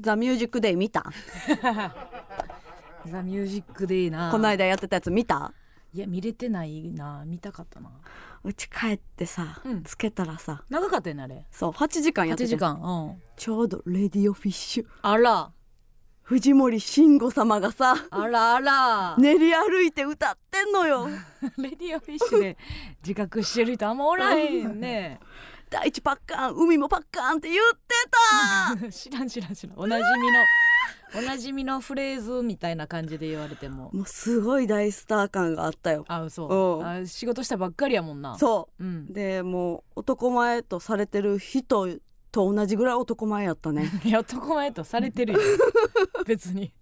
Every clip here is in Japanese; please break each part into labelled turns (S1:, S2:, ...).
S1: ザ・ミュージック・デイ見た？
S2: ザ・ミュージックでいいな。
S1: この間やってたやつ見た？
S2: いや見れてないな。見たかったな。
S1: うち帰ってさ、
S2: うん。
S1: つけたらさ。
S2: 長かったよねあれ。
S1: そう8時間やって
S2: 8
S1: て
S2: 時間うん。
S1: ちょうどレディオフィッシュ。
S2: あら。
S1: 藤森慎吾様がさ
S2: あらあら、
S1: 練り歩いて歌ってんのよ。
S2: レディオフィッシュで自覚してる人あんまおらへんね
S1: 第一パッカーン海もパッカーンって言ってた。
S2: 知らん知らん知らん。おなじみのおなじみのフレーズみたいな感じで言われても。
S1: もうすごい大スター感があったよ。
S2: あそう。
S1: うん。
S2: あ仕事したばっかりやもんな、
S1: そう。
S2: ん。
S1: う、でもう男前とされてる人と同じぐらい男前やったね。
S2: いや男前とされてるよ。別に。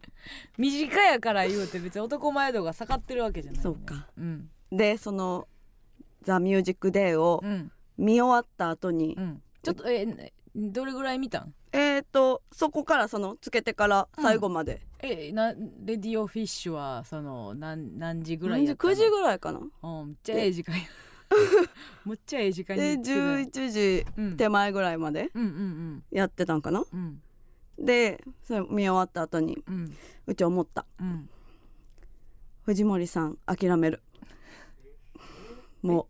S2: 短やから言うて別に男前度が下がってるわけじゃない、ね、
S1: そうか。
S2: うん。
S1: でその「ザ・ミュージック・デー」を
S2: うん
S1: 見終わった後に、
S2: うん。ちょっとえどれぐらい見たん？
S1: えーとそこからそのつけてから最後まで、
S2: えなレディオフィッシュはその何何時ぐらいやったの
S1: ？9時？ぐらいかな。
S2: うんめっちゃええ時間や。むっちゃええ時間に
S1: で
S2: 言ってた
S1: 11時
S2: うん。
S1: 手前ぐらいまで
S2: うんうん
S1: やってたんかな。
S2: うん。
S1: でそれ見終わった後に
S2: うん。
S1: うち思った。
S2: うん。
S1: 藤森さん諦める。も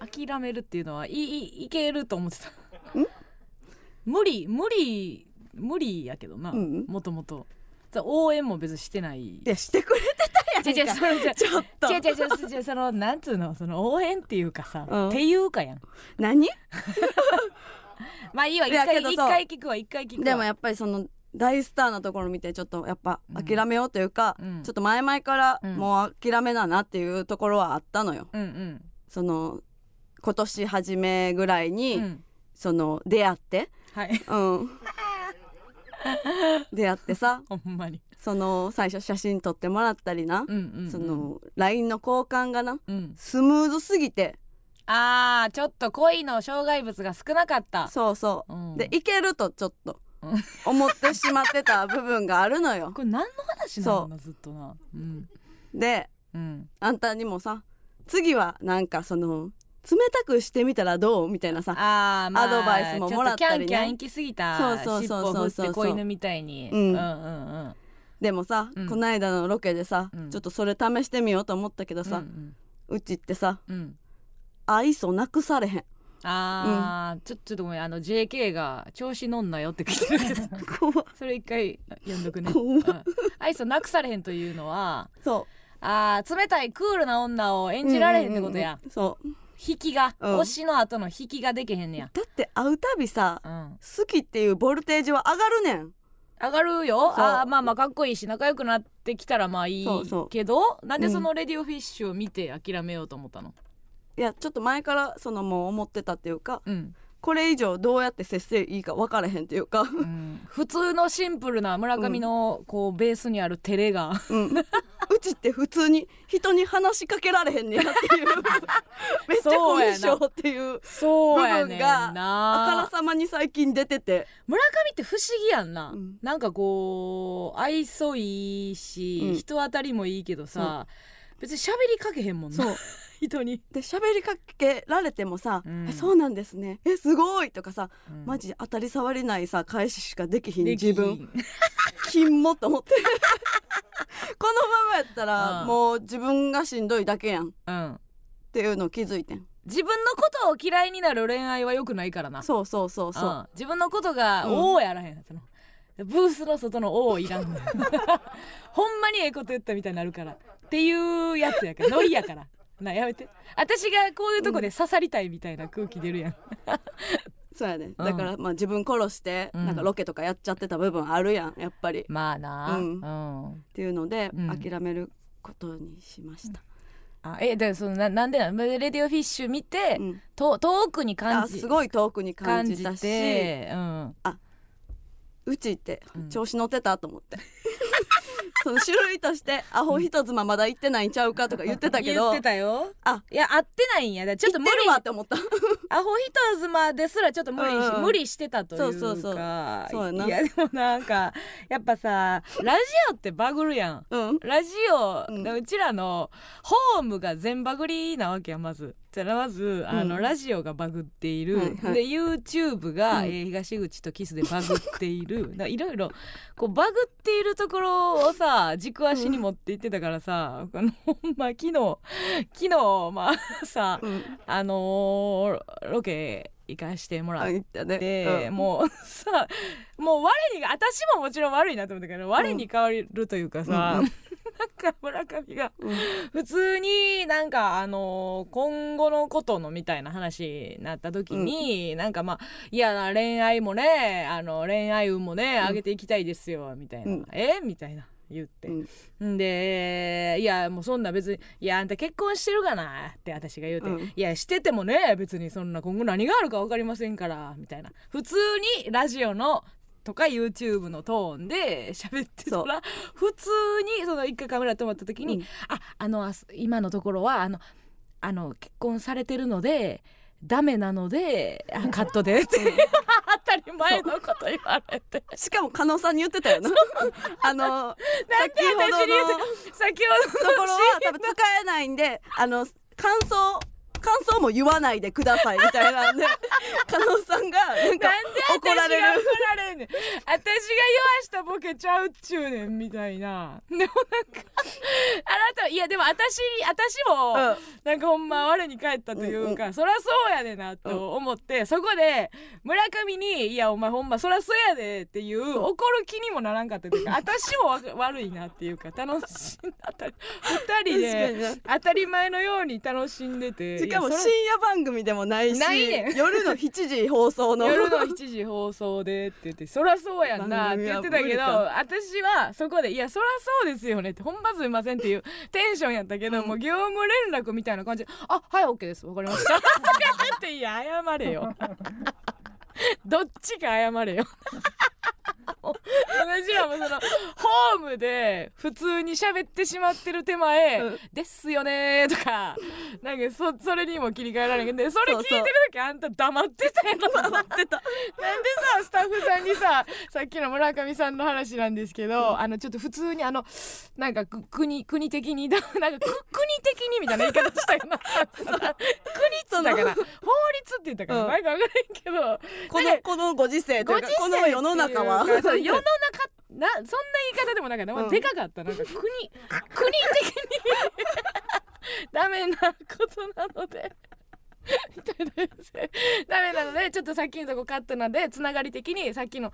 S2: 諦めるっていうのはいいいけると思ってた。無理無理無理やけどな
S1: うん
S2: もともと。応援も別にしてない。
S1: ういやしてくれて
S2: 違う違うそれじゃ
S1: ちょっと。
S2: 違う違う違うそのなんつうの？その応援っていうかさ、
S1: うん。
S2: っていうかやん。
S1: 何？
S2: まあいいわ一
S1: いやけどそう。
S2: 回一回聞くわ一回聞くわ。
S1: でもやっぱりその大スターなところ見てちょっとやっぱ
S2: うん
S1: 諦めようというか、
S2: うん。
S1: ちょっと前々から
S2: うん。
S1: もう諦めだなっていうところはあったのよ。
S2: うんうん。
S1: その今年初めぐらいに、
S2: うん。
S1: その出会って、
S2: はい。
S1: うん、出会ってさ。
S2: ほんまに。
S1: その最初写真撮ってもらったりな、
S2: うんうん、うん、
S1: その LINE の交換がな。
S2: うん。
S1: スムーズすぎて。
S2: あーちょっと恋の障害物が少なかった。
S1: そうそう、
S2: うん。
S1: でいけるとちょっと。
S2: うん。
S1: 思ってしまってた部分があるのよ。
S2: これ何の話なのなずっとな。うん。
S1: で
S2: うん。
S1: あんたにもさ次はなんかその冷たくしてみたらどう？みたいなさ
S2: あーまあ
S1: アドバイスももらったりね。
S2: キャンキャン行き過ぎた
S1: そうそうそうそう。そう
S2: 尻尾振って子犬みたいに、
S1: うん。
S2: うんうんうん。
S1: でもさ、
S2: うん。
S1: この間のロケでさ、
S2: うん。
S1: ちょっとそれ試してみようと思ったけどさ、
S2: うん
S1: うちってさ
S2: うん。うん
S1: 愛想なくされへん。
S2: あー、ちょちょっとごめんあの JK が調子乗んなよって聞いてるけど。
S1: 怖
S2: それ一回読んどくね、
S1: 怖
S2: うん、愛想なくされへんというのは
S1: そ
S2: あー冷たいクールな女を演じられへんってことや、
S1: うんうんうん。そう
S2: 引きが、
S1: うん。
S2: 推しの後の引きができへんねや、
S1: だって会うたびさ
S2: うん、
S1: 好きっていうボルテージは上がるねん。
S2: 上がるよ。
S1: そう。
S2: あーまあまあかっこいいし仲良くなってきたらまあいい
S1: そうそう。
S2: けどなんでそのレディオフィッシュを見て諦めようと思ったの？
S1: いやちょっと前からそのもう思ってたっていうか
S2: うん、
S1: これ以上どうやって接していいか分からへんっていうか、
S2: うん、普通のシンプルな村上のこうベースにある照れが。
S1: うん、うちって普通に人に話しかけられへんねやっていう。めっちゃコミュ障っていう部分があから
S2: な
S1: さまに最近出てて。
S2: 村上って不思議やんな、
S1: うん。
S2: なんかこう愛想いいし、
S1: うん
S2: 人当たりもいいけどさ、別に喋りかけへんもんな人に、
S1: で喋りかけられてもさ「
S2: うん。
S1: えそうなんですね。えすごい!」とかさ、
S2: うん。
S1: マジ当たり障りないさ返ししかできひん自分。金もと思って。このままやったら、
S2: うん。
S1: もう自分がしんどいだけやん。っ
S2: うん。
S1: ていうのを気づいてん。
S2: 自分のことを嫌いになる恋愛は良くないからな。
S1: そうそうそうそう、
S2: うん。自分のことが
S1: うん「
S2: おお」やらへんそのブースの外の「おお」いらん。ほんまにええこと言ったみたいになるから。っていうやつやから。ノリやから なやめて。私がこういうとこで刺さりたいみたいな空気出るやん、
S1: そうやね、
S2: うん。
S1: だからまあ自分殺して、
S2: うん。
S1: なんかロケとかやっちゃってた部分あるやんやっぱり。っ
S2: まあな。
S1: うん。
S2: うん
S1: ていうので、
S2: うん。
S1: 諦めることにしました、
S2: あえだそのななんでなの？レディオフィッシュ見て、
S1: うん。
S2: と遠くに感
S1: あ
S2: じ
S1: すごい遠くに感
S2: 感じ
S1: じたし
S2: て、うん、
S1: うちって
S2: うん。
S1: 調子乗ってたと思って、その種類としてアホ一つままだ行ってないんちゃうかとか言ってたけど。
S2: 言ってたよ。
S1: あ。
S2: いや合ってないんや。ちょっと無理
S1: 行ってるわって思った。
S2: アホ一妻ですらちょっと無理し、
S1: うんうん。
S2: 無理してたというか。
S1: そうそうそう。そうやな。い
S2: やでもなんかやっぱさラジオってバグるやん。
S1: うん。
S2: ラジオ、
S1: う
S2: うんちらのホームが全バグりなわけやまずじゃあまずあの、
S1: うん
S2: ラジオがバグっている、
S1: はいはい。
S2: で YouTube が、
S1: うん。
S2: えー東口とキスでバグっている。いろいろこうバグっているところをさ軸足に持っていってたからさ、あのほんま昨日昨日まあさ
S1: うん。
S2: あのーロケ行かしてもらっ
S1: あ言ったね。
S2: て、
S1: うん。
S2: もうさもう我にが私ももちろん悪いなと思ったけど我に変わるというかさ、
S1: うん
S2: なんか村上が
S1: うん。
S2: 普通になんかあのー今後のことのみたいな話になった時に、なんかまあいや恋愛もねあの恋愛運もね上げていきたいですよみたいな、
S1: うん。
S2: え？みたいな言って、
S1: うん。
S2: んでいやもうそんな別にいやあんた結婚してるかなって私が言うて、
S1: うん。
S2: いやしててもね別にそんな今後何があるか分かりませんからみたいな。普通にラジオのとか YouTube のトーンで喋ってたら普通にその一回カメラ止まった時に、
S1: うん。
S2: ああの今のところはあのあの結婚されてるのでダメなのであカットでって当たり前のこと言われて。
S1: しかも加納さんに言ってたよな。あの先ほどの
S2: 私に言うて先ほど
S1: ところは多分使えないんであの感想感想も言わないでくださいみたいなんで 加納さんがなんか怒られる。
S2: 私が怒られんねん私が言わしたボケちゃうっちゅうねんみたいな。でもなんかあなたいやでも私私も、
S1: うん。
S2: なんかほんま我に返ったというか、そらそうやでなと思って、そこで村上に「いやお前ほんまそらそうやで」っていう怒る気にもならんかったというか私もわ悪いなっていうか楽しんだったり二人で当たり前のように楽しんでて
S1: しかも深
S2: れ
S1: 夜番組でもないし
S2: ないね。ん
S1: 夜の7時放送の。
S2: 夜の7時放送でって言ってそりゃそうやんなって言ってたけど私はそこで「いやそりゃそうですよね」って「本番すいません」っていうテンションやったけど、
S1: うん。
S2: もう業務連絡みたいな感じで「あはい OK です。わかりました」っていや謝れよ。どっちか謝れよ私らもそのホームで普通に喋ってしまってる手前「
S1: うん。
S2: ですよね」とかなんかそそれにも切り替えられへんけどそれ聞いてる時あんた黙ってたやろ
S1: 黙ってた。
S2: なんでさスタッフさんにささっきの村上さんの話なんですけど、あのちょっと普通にあのなんかく国国的にだ なんかく国的にみたいな言い方したよな。国っつったかな。法律って言ったかな、
S1: うん。
S2: なんか分からへんけど。
S1: このこのご時世というかこの世の中は
S2: そう世の中なそんな言い方でもなかった、まあ
S1: うん。
S2: でかかった。なんか国国的に。ダメなことなので。ダメなのでちょっとさっきのとこカットなんでつながり的にさっきの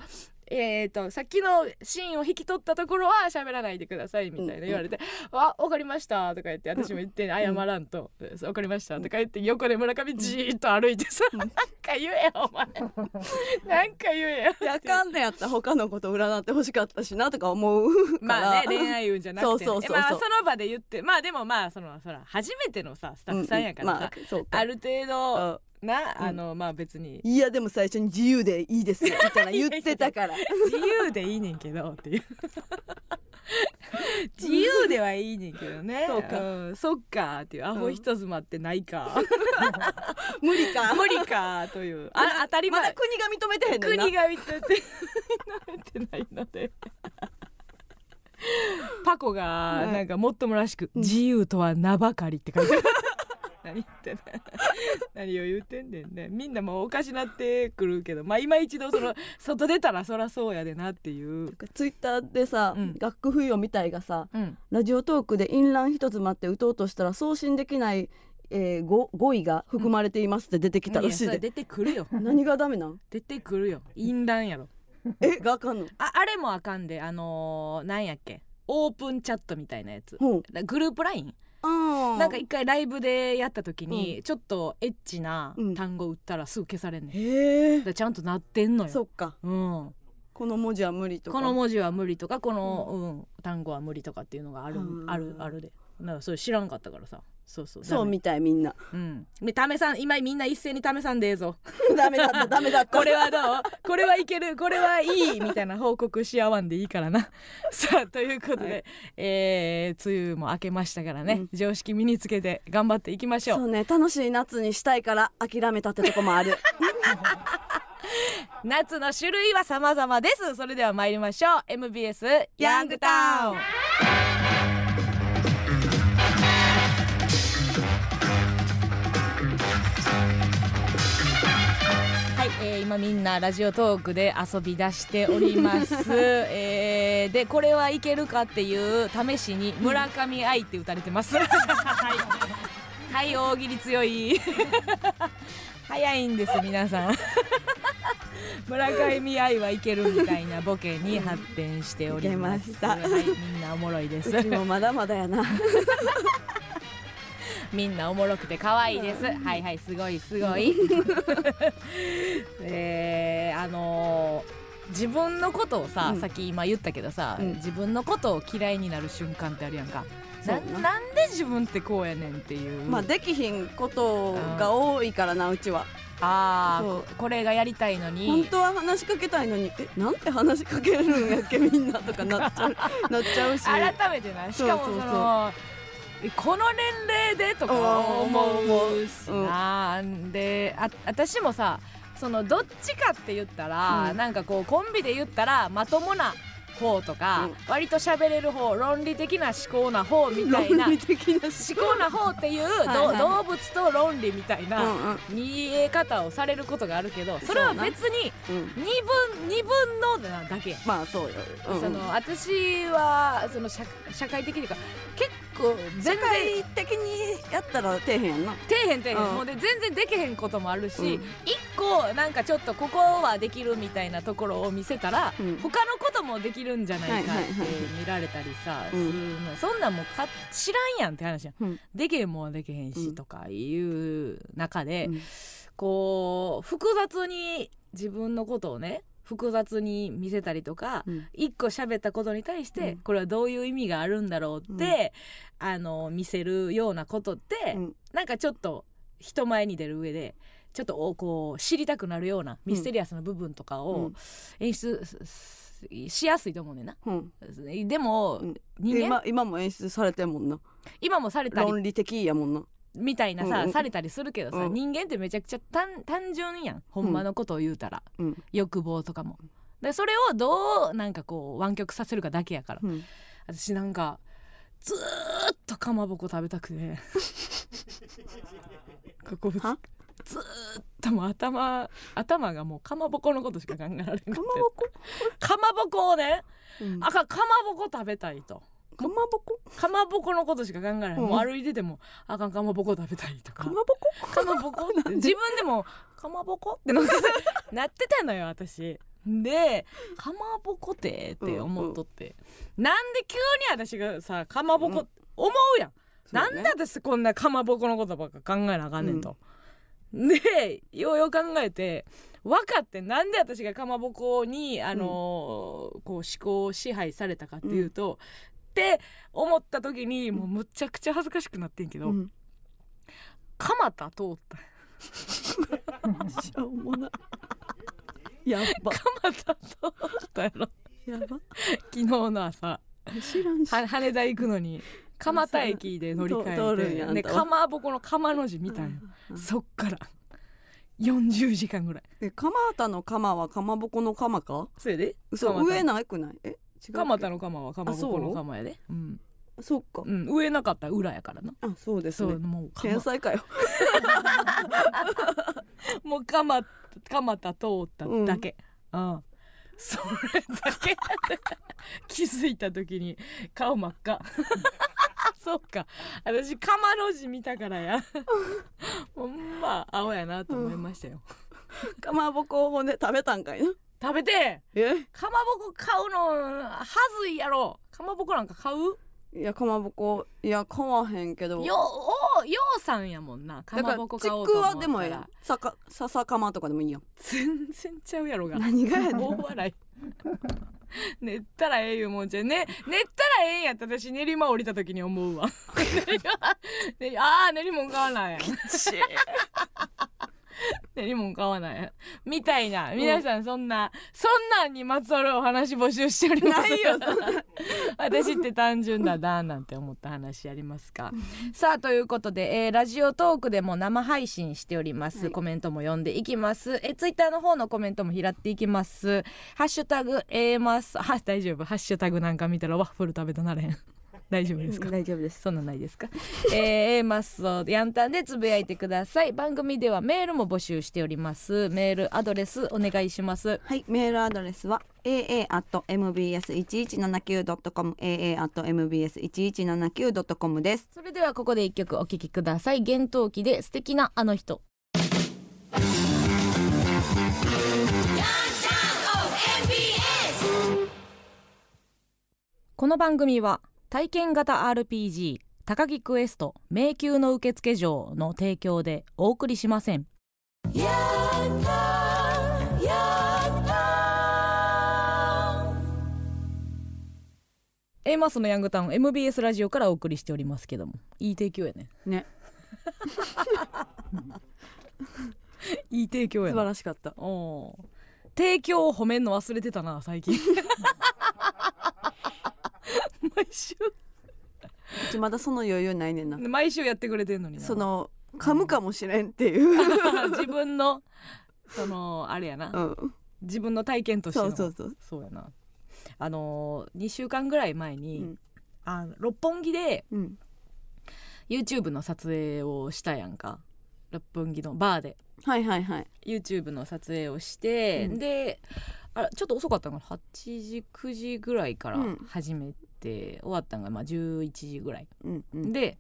S2: えー、とさっきのシーンを引き取ったところは喋らないでくださいみたいな言われて「あわかりました」とか言って私も言って謝らんと「わかりました」とか言って横で村上じーっと歩いてさ「なんか言えよお前。なんか言えよ」
S1: いやあかんねやったら他のこと占ってほしかったしなとか思うから。
S2: まあね恋愛運じゃなくて、ね、
S1: そうそうそう
S2: まあその場で言ってまあでもまあそのそら初めてのさスタッフさんやからさ、
S1: まあ
S2: ある程度
S1: うん。
S2: な、
S1: うん。
S2: あのまあ別に。
S1: いやでも最初に自由でいいですよみたいな言ってたから。
S2: 自由でいいねんけどっていう。自由ではいいねんけどね。
S1: そうか。
S2: ん。そっかっていう。アホ人妻ってないか、
S1: 無理か。
S2: 無理かという。あ当たり前、
S1: まだ国が認めてへん
S2: 国が認めて認めてないので。パコがなんかもっともらしく「
S1: うん。
S2: 自由とは名ばかり」って書いてある何言ってんねん。何を言ってんねんね。みんなもうおかしなってくるけどまあ今一度その外出たらそらそうやでなっていう、
S1: ツイッターでさ、
S2: うん。
S1: 学不要みたいがさ
S2: うん、
S1: ラジオトークで淫乱一つ待って打とうとしたら送信できない、えー、語語彙が含まれていますって出てきたらしいで、
S2: いやそれ出てくるよ。
S1: 何がダメなん？
S2: 出てくるよ。淫乱やろ。
S1: えがあかんの？
S2: ああれもあかんであのー、なんやっけ？オープンチャットみたいなやつ。
S1: ほう。
S2: グループライン？なんか一回ライブでやった時に、ちょっとエッチな
S1: うん。
S2: 単語打ったらすぐ消されんねん、
S1: へえ。
S2: だからちゃんとなってんのよ。
S1: そっか。
S2: うん、
S1: この文字は無理とか。
S2: この文字は無理とかこの、うん。単語は無理とかっていうのがある、
S1: うん
S2: あるあるで。だからそれ知らんかったからさそうそう。
S1: そうみたいみんな。
S2: うん。で試さん今みんな一斉に試さんでええぞ。
S1: ダメだった ダメだった。
S2: これはどう？これはいける。これはいい。みたいな報告し合わんでいいからな。さあということで、
S1: はい。
S2: えー梅雨も明けましたからね、常識身につけて頑張っていきましょう。
S1: そうね楽しい夏にしたいから諦めたってとこもある。
S2: 夏の種類は様々です。それでは参りましょう。MBS ヤングタウンえー今みんなラジオトークで遊び出しております、えーでこれはいけるかっていう試しに村上愛って打たれてます。はい、はい、大喜利強い。早いんです皆さん。村上愛はいけるみたいなボケに発展しております。はい、みんなおもろいです。
S1: うちもまだまだやな
S2: みんなおもろくて可愛いです。はいはいすごいすごい。えー、あのー自分のことをさ、
S1: うん。
S2: さっき今言ったけどさ、
S1: うん。
S2: 自分のことを嫌いになる瞬間ってあるやんか。な。
S1: な
S2: なんで自分ってこうやねんっていう。
S1: まあできひんことが多いからなうちは。
S2: あー
S1: そう。
S2: ここれがやりたいのに。
S1: 本当は話しかけたいのにえなんて話しかけるんやっけみんなとかなっちゃう なっちゃうし。
S2: 改めてな。しかもそのこの年齢で？とか
S1: うん
S2: 思うし。な、であ私もさそのどっちかって言ったら、
S1: うん。
S2: なんかこうコンビで言ったらまともな方とか、
S1: うん。
S2: 割と喋れる方論理的な思考な方みたいな
S1: 論
S2: 思
S1: 理的な
S2: 考。な方っていうど
S1: はいはい。
S2: 動物と論理みたいな見え方をされることがあるけどそれは別に
S1: うん。
S2: 二分二分のなだけ。や
S1: まあそうよ、うん。
S2: その私はその社社会的にか結構全然
S1: 社会的にやったら底辺やんな。
S2: 底辺底辺、
S1: うん。
S2: もうで全然できへんこともあるし、
S1: うん。
S2: 一個なんかちょっとここはできるみたいなところを見せたら、
S1: うん。
S2: 他のこともできるんじゃないかって見られたりさ、
S1: うん。
S2: するのそんなんもうか知らんやんって話やん、
S1: うん。
S2: できへんもんはできへんし、
S1: うん
S2: とかいう中で、
S1: うん。
S2: こう複雑に自分のことをね複雑に見せたりとか、
S1: うん。
S2: 一個喋ったことに対して、
S1: うん。
S2: これはどういう意味があるんだろうって、あの見せるようなことって、
S1: うん。
S2: なんかちょっと人前に出る上でちょっとおこう知りたくなるようなミステリアスな部分とか
S1: う
S2: を
S1: ん。
S2: 演出すしやすいと思うねんな。
S1: うん。
S2: でも、
S1: うん。
S2: 人間？
S1: 今今も演出されてんもんな。
S2: 今もされたり
S1: 論理的やもんな。
S2: みたいなさ、
S1: うんうん。
S2: されたりするけどさ、
S1: うん。
S2: 人間ってめちゃくちゃ単単純やん。ほんまのことを言うたら、
S1: うん。
S2: 欲望とかも。でそれをどうなんかこう湾曲させるかだけやから。
S1: うん。
S2: 私なんかずーっとかまぼこ食べたくて。ここ
S1: は？
S2: ずーっともう頭頭がもうかまぼこのことしか考えられなくて。
S1: かまぼこ？
S2: かまぼこをね
S1: うん。
S2: あかかまぼこ食べたいと。
S1: かまぼこ？
S2: かまぼこのことしか考えられない、
S1: うん。
S2: もう歩いててもあかんかまぼこ食べたいとか。
S1: かまぼこ？
S2: かまぼこ？って自分でもかまぼこ？って なってたのよ私。でかまぼこってって思っとって、なんで急に私がさかまぼこ、
S1: うん。
S2: 思うやん、
S1: ね。
S2: なんで私こんなかまぼこのことばっか考えなあかんねんと、でようよう考えて分かってなんで私がかまぼこに、あのーこう思考を支配されたかっていうと、って思った時にもうむちゃくちゃ恥ずかしくなってんけど、
S1: うん。
S2: 蒲田通った。
S1: しょうもな。やば
S2: 蒲田通ったやろ。
S1: やば。
S2: 昨日の朝。
S1: 知らんし。
S2: は羽田行くのに蒲田駅で乗り換えてかまぼこの釜の字見たんよ、
S1: うん。
S2: そっから。40時間ぐらい。
S1: え蒲田の釜はかまぼこの釜か？
S2: それで。
S1: 嘘
S2: 蒲田。
S1: 上なくない？え違う
S2: 蒲田の釜はかまぼこの釜やで。う。ん、
S1: そっか。
S2: うん、上なかったら裏やからな。
S1: あそうです
S2: そう
S1: ね
S2: もう
S1: 天才かよ。
S2: もう蒲蒲田通っただけ。うん、それだけ。気づいた時に顔真っ赤そっか。私釜の字見たからや。ほんま青やなと思いましたよ、
S1: かまぼこをほんで食べたんかいな。
S2: 食べて
S1: え？
S2: かまぼこ買うのはずいやろ。かまぼこなんか買う？
S1: いやかまぼこいや買わへんけど。
S2: よおようさんやもんな。かまぼこ買おう
S1: ちく
S2: と思ったら。
S1: わでもええやんさか笹かまとかでもいいやん。
S2: 全然ちゃうやろが。
S1: 何がやねん。
S2: 大笑い 寝ったらええいうもんじゃね。寝ったらええんやって私練馬降りた時に思うわ。練馬。ああ練り物買わない。練り物買わない。みたいな。皆さんそんな、そんなんにまつわるお話募集しております。
S1: ないよ
S2: 私って単純だななんて思った話ありますか？さあということで、えーラジオトークでも生配信しております、
S1: はい。
S2: コメントも読んでいきます。えツイッターの方のコメントも拾っていきます。ハッシュタグ A マスは大丈夫。ハッシュタグなんか見たらワッフル食べたなれへん大丈夫ですか？
S1: 大丈夫です。
S2: そんなんないですか？えー、マッソヤンタンでつぶやいてください。番組ではメールも募集しております。メールアドレスお願いします。
S1: はいメールアドレスは aa.mbs1179.com aa.mbs1179.com です。
S2: それではここで一曲お聴きください。幻冬期で素敵なあの人。この番組は体験型 RPG 高木クエスト迷宮の受付嬢の提供でお送りしません。A マスのヤングタウン MBS ラジオからお送りしておりますけどもいい提供やね。
S1: ね。
S2: いい提供や
S1: 素
S2: な
S1: 晴らしかった。
S2: おー。提供を褒めんの忘れてたな最近 毎週。
S1: うちまだその余裕ないねんな。
S2: 毎週やってくれてんのに。な
S1: その噛むかもしれんっていう、
S2: 自分のそのあれやな、
S1: うん、
S2: 自分の体験としての。
S1: そうそうそう。
S2: そうやな。あのー、2週間ぐらい前に、
S1: うん。
S2: あ六本木で
S1: うん。
S2: YouTube の撮影をしたやんか。六本木のバーで。
S1: はいはいはい。
S2: YouTube の撮影をして、
S1: うん。
S2: であらちょっと遅かったのかな。8時9時ぐらいから
S1: うん。
S2: 始めて、終わったのがまあ11時ぐらい、
S1: うんうん。
S2: で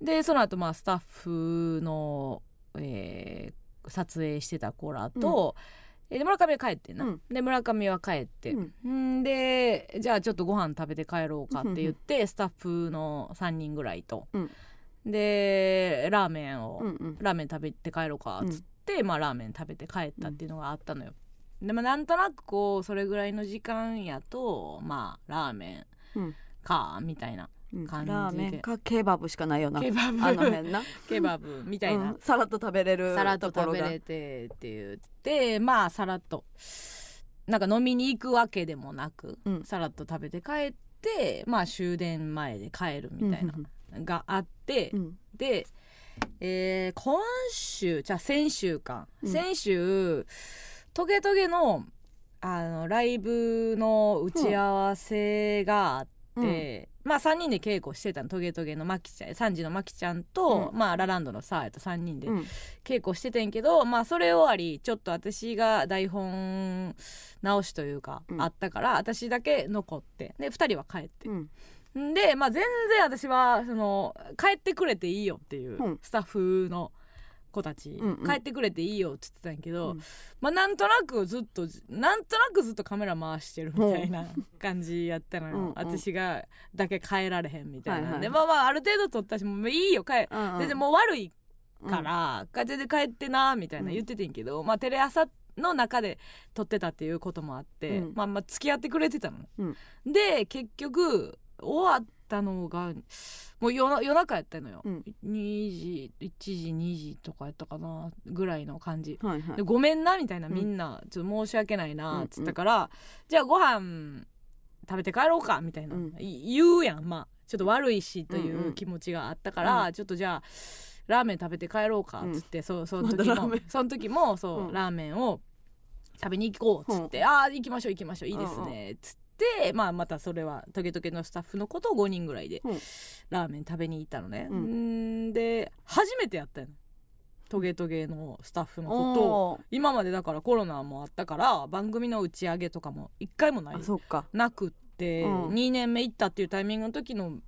S2: でその後まあスタッフの、えー撮影してた子らと、えーで村上は帰ってんな、
S1: うん。
S2: で村上は帰って、ん。でじゃあちょっとご飯食べて帰ろうかって言って、スタッフの3人ぐらいと、
S1: うん。
S2: でラーメンを、
S1: うんうん。
S2: ラーメン食べて帰ろうかっつって、まあラーメン食べて帰ったっていうのがあったのよ、でもなんとなくこうそれぐらいの時間やとまあラーメン
S1: うん
S2: かみたいな
S1: うん。
S2: 感じで。
S1: ラーメンかケバブしかないよな
S2: ケバブ。
S1: あの辺な。
S2: ケバブみたいな、
S1: うん。さらっと食べれる
S2: さらっと食べれてって言ってまあさらっと。なんか飲みに行くわけでもなく、
S1: うん。
S2: さらっと食べて帰ってまあ終電前で帰るみたいな、があって、
S1: うん。
S2: で、えー今週じゃあ先週か、
S1: うん。
S2: 先週トゲトゲのあのライブの打ち合わせがあって、まあ3人で稽古してたのトゲトゲのマキちゃん3時のマキちゃんと、
S1: う
S2: まあラランドのサーヤと3人で
S1: うん。
S2: 稽古しててんけど、まあそれ終わりちょっと私が台本直しというか、
S1: うん。
S2: あったから私だけ残ってで2人は帰って。
S1: う、ん
S2: でまあ全然私はその帰ってくれていいよっていう
S1: うん。
S2: スタッフの子たち、
S1: うんうん。
S2: 帰ってくれていいよって言ってたんやけど、
S1: うん。
S2: まあなんとなくずっとなんとなくずっとカメラ回してるみたいな感じやったのよ、
S1: うんうん。
S2: 私がだけ帰られへんみたいなんで、
S1: はいはい。
S2: まあまあある程度撮ったしもういいよ帰
S1: うんうん。
S2: 全然もう悪いから、風で帰ってなみたいな言っててんけど、まあテレ朝の中で撮ってたっていうこともあって、
S1: うん。
S2: まあまあ付き合ってくれてたの、
S1: うん。
S2: で結局終わったのがもう夜な夜中やったのよ、
S1: うん。
S2: 2時1時2時とかやったかなぐらいの感じ。
S1: はいはい。
S2: でごめんなみたいな
S1: うん
S2: みんなちょっと申し訳ないなっつったから、じゃあご飯食べて帰ろうかみたいな、
S1: うん。
S2: い言うやんまあ。ちょっと悪いしとい
S1: うんう
S2: うん気持ちがあったから、
S1: う
S2: ちょっとじゃあラーメン食べて帰ろうかっつって、そうその時も
S1: ま
S2: その時もそう、
S1: うん。
S2: ラーメンを食べに行こうっつって、ああ行きましょう行きましょういいですねっつって、まあ、またそれはトゲトゲのスタッフの子と5人ぐらいで
S1: うん。
S2: ラーメン食べに行ったのね、
S1: うん。
S2: ん。で初めてやったのトゲトゲのスタッフの子と
S1: おー。
S2: 今までだからコロナもあったから番組の打ち上げとかも一回もない
S1: あそっか。
S2: なくって、
S1: うん。
S2: 2年目行ったっていうタイミングの時の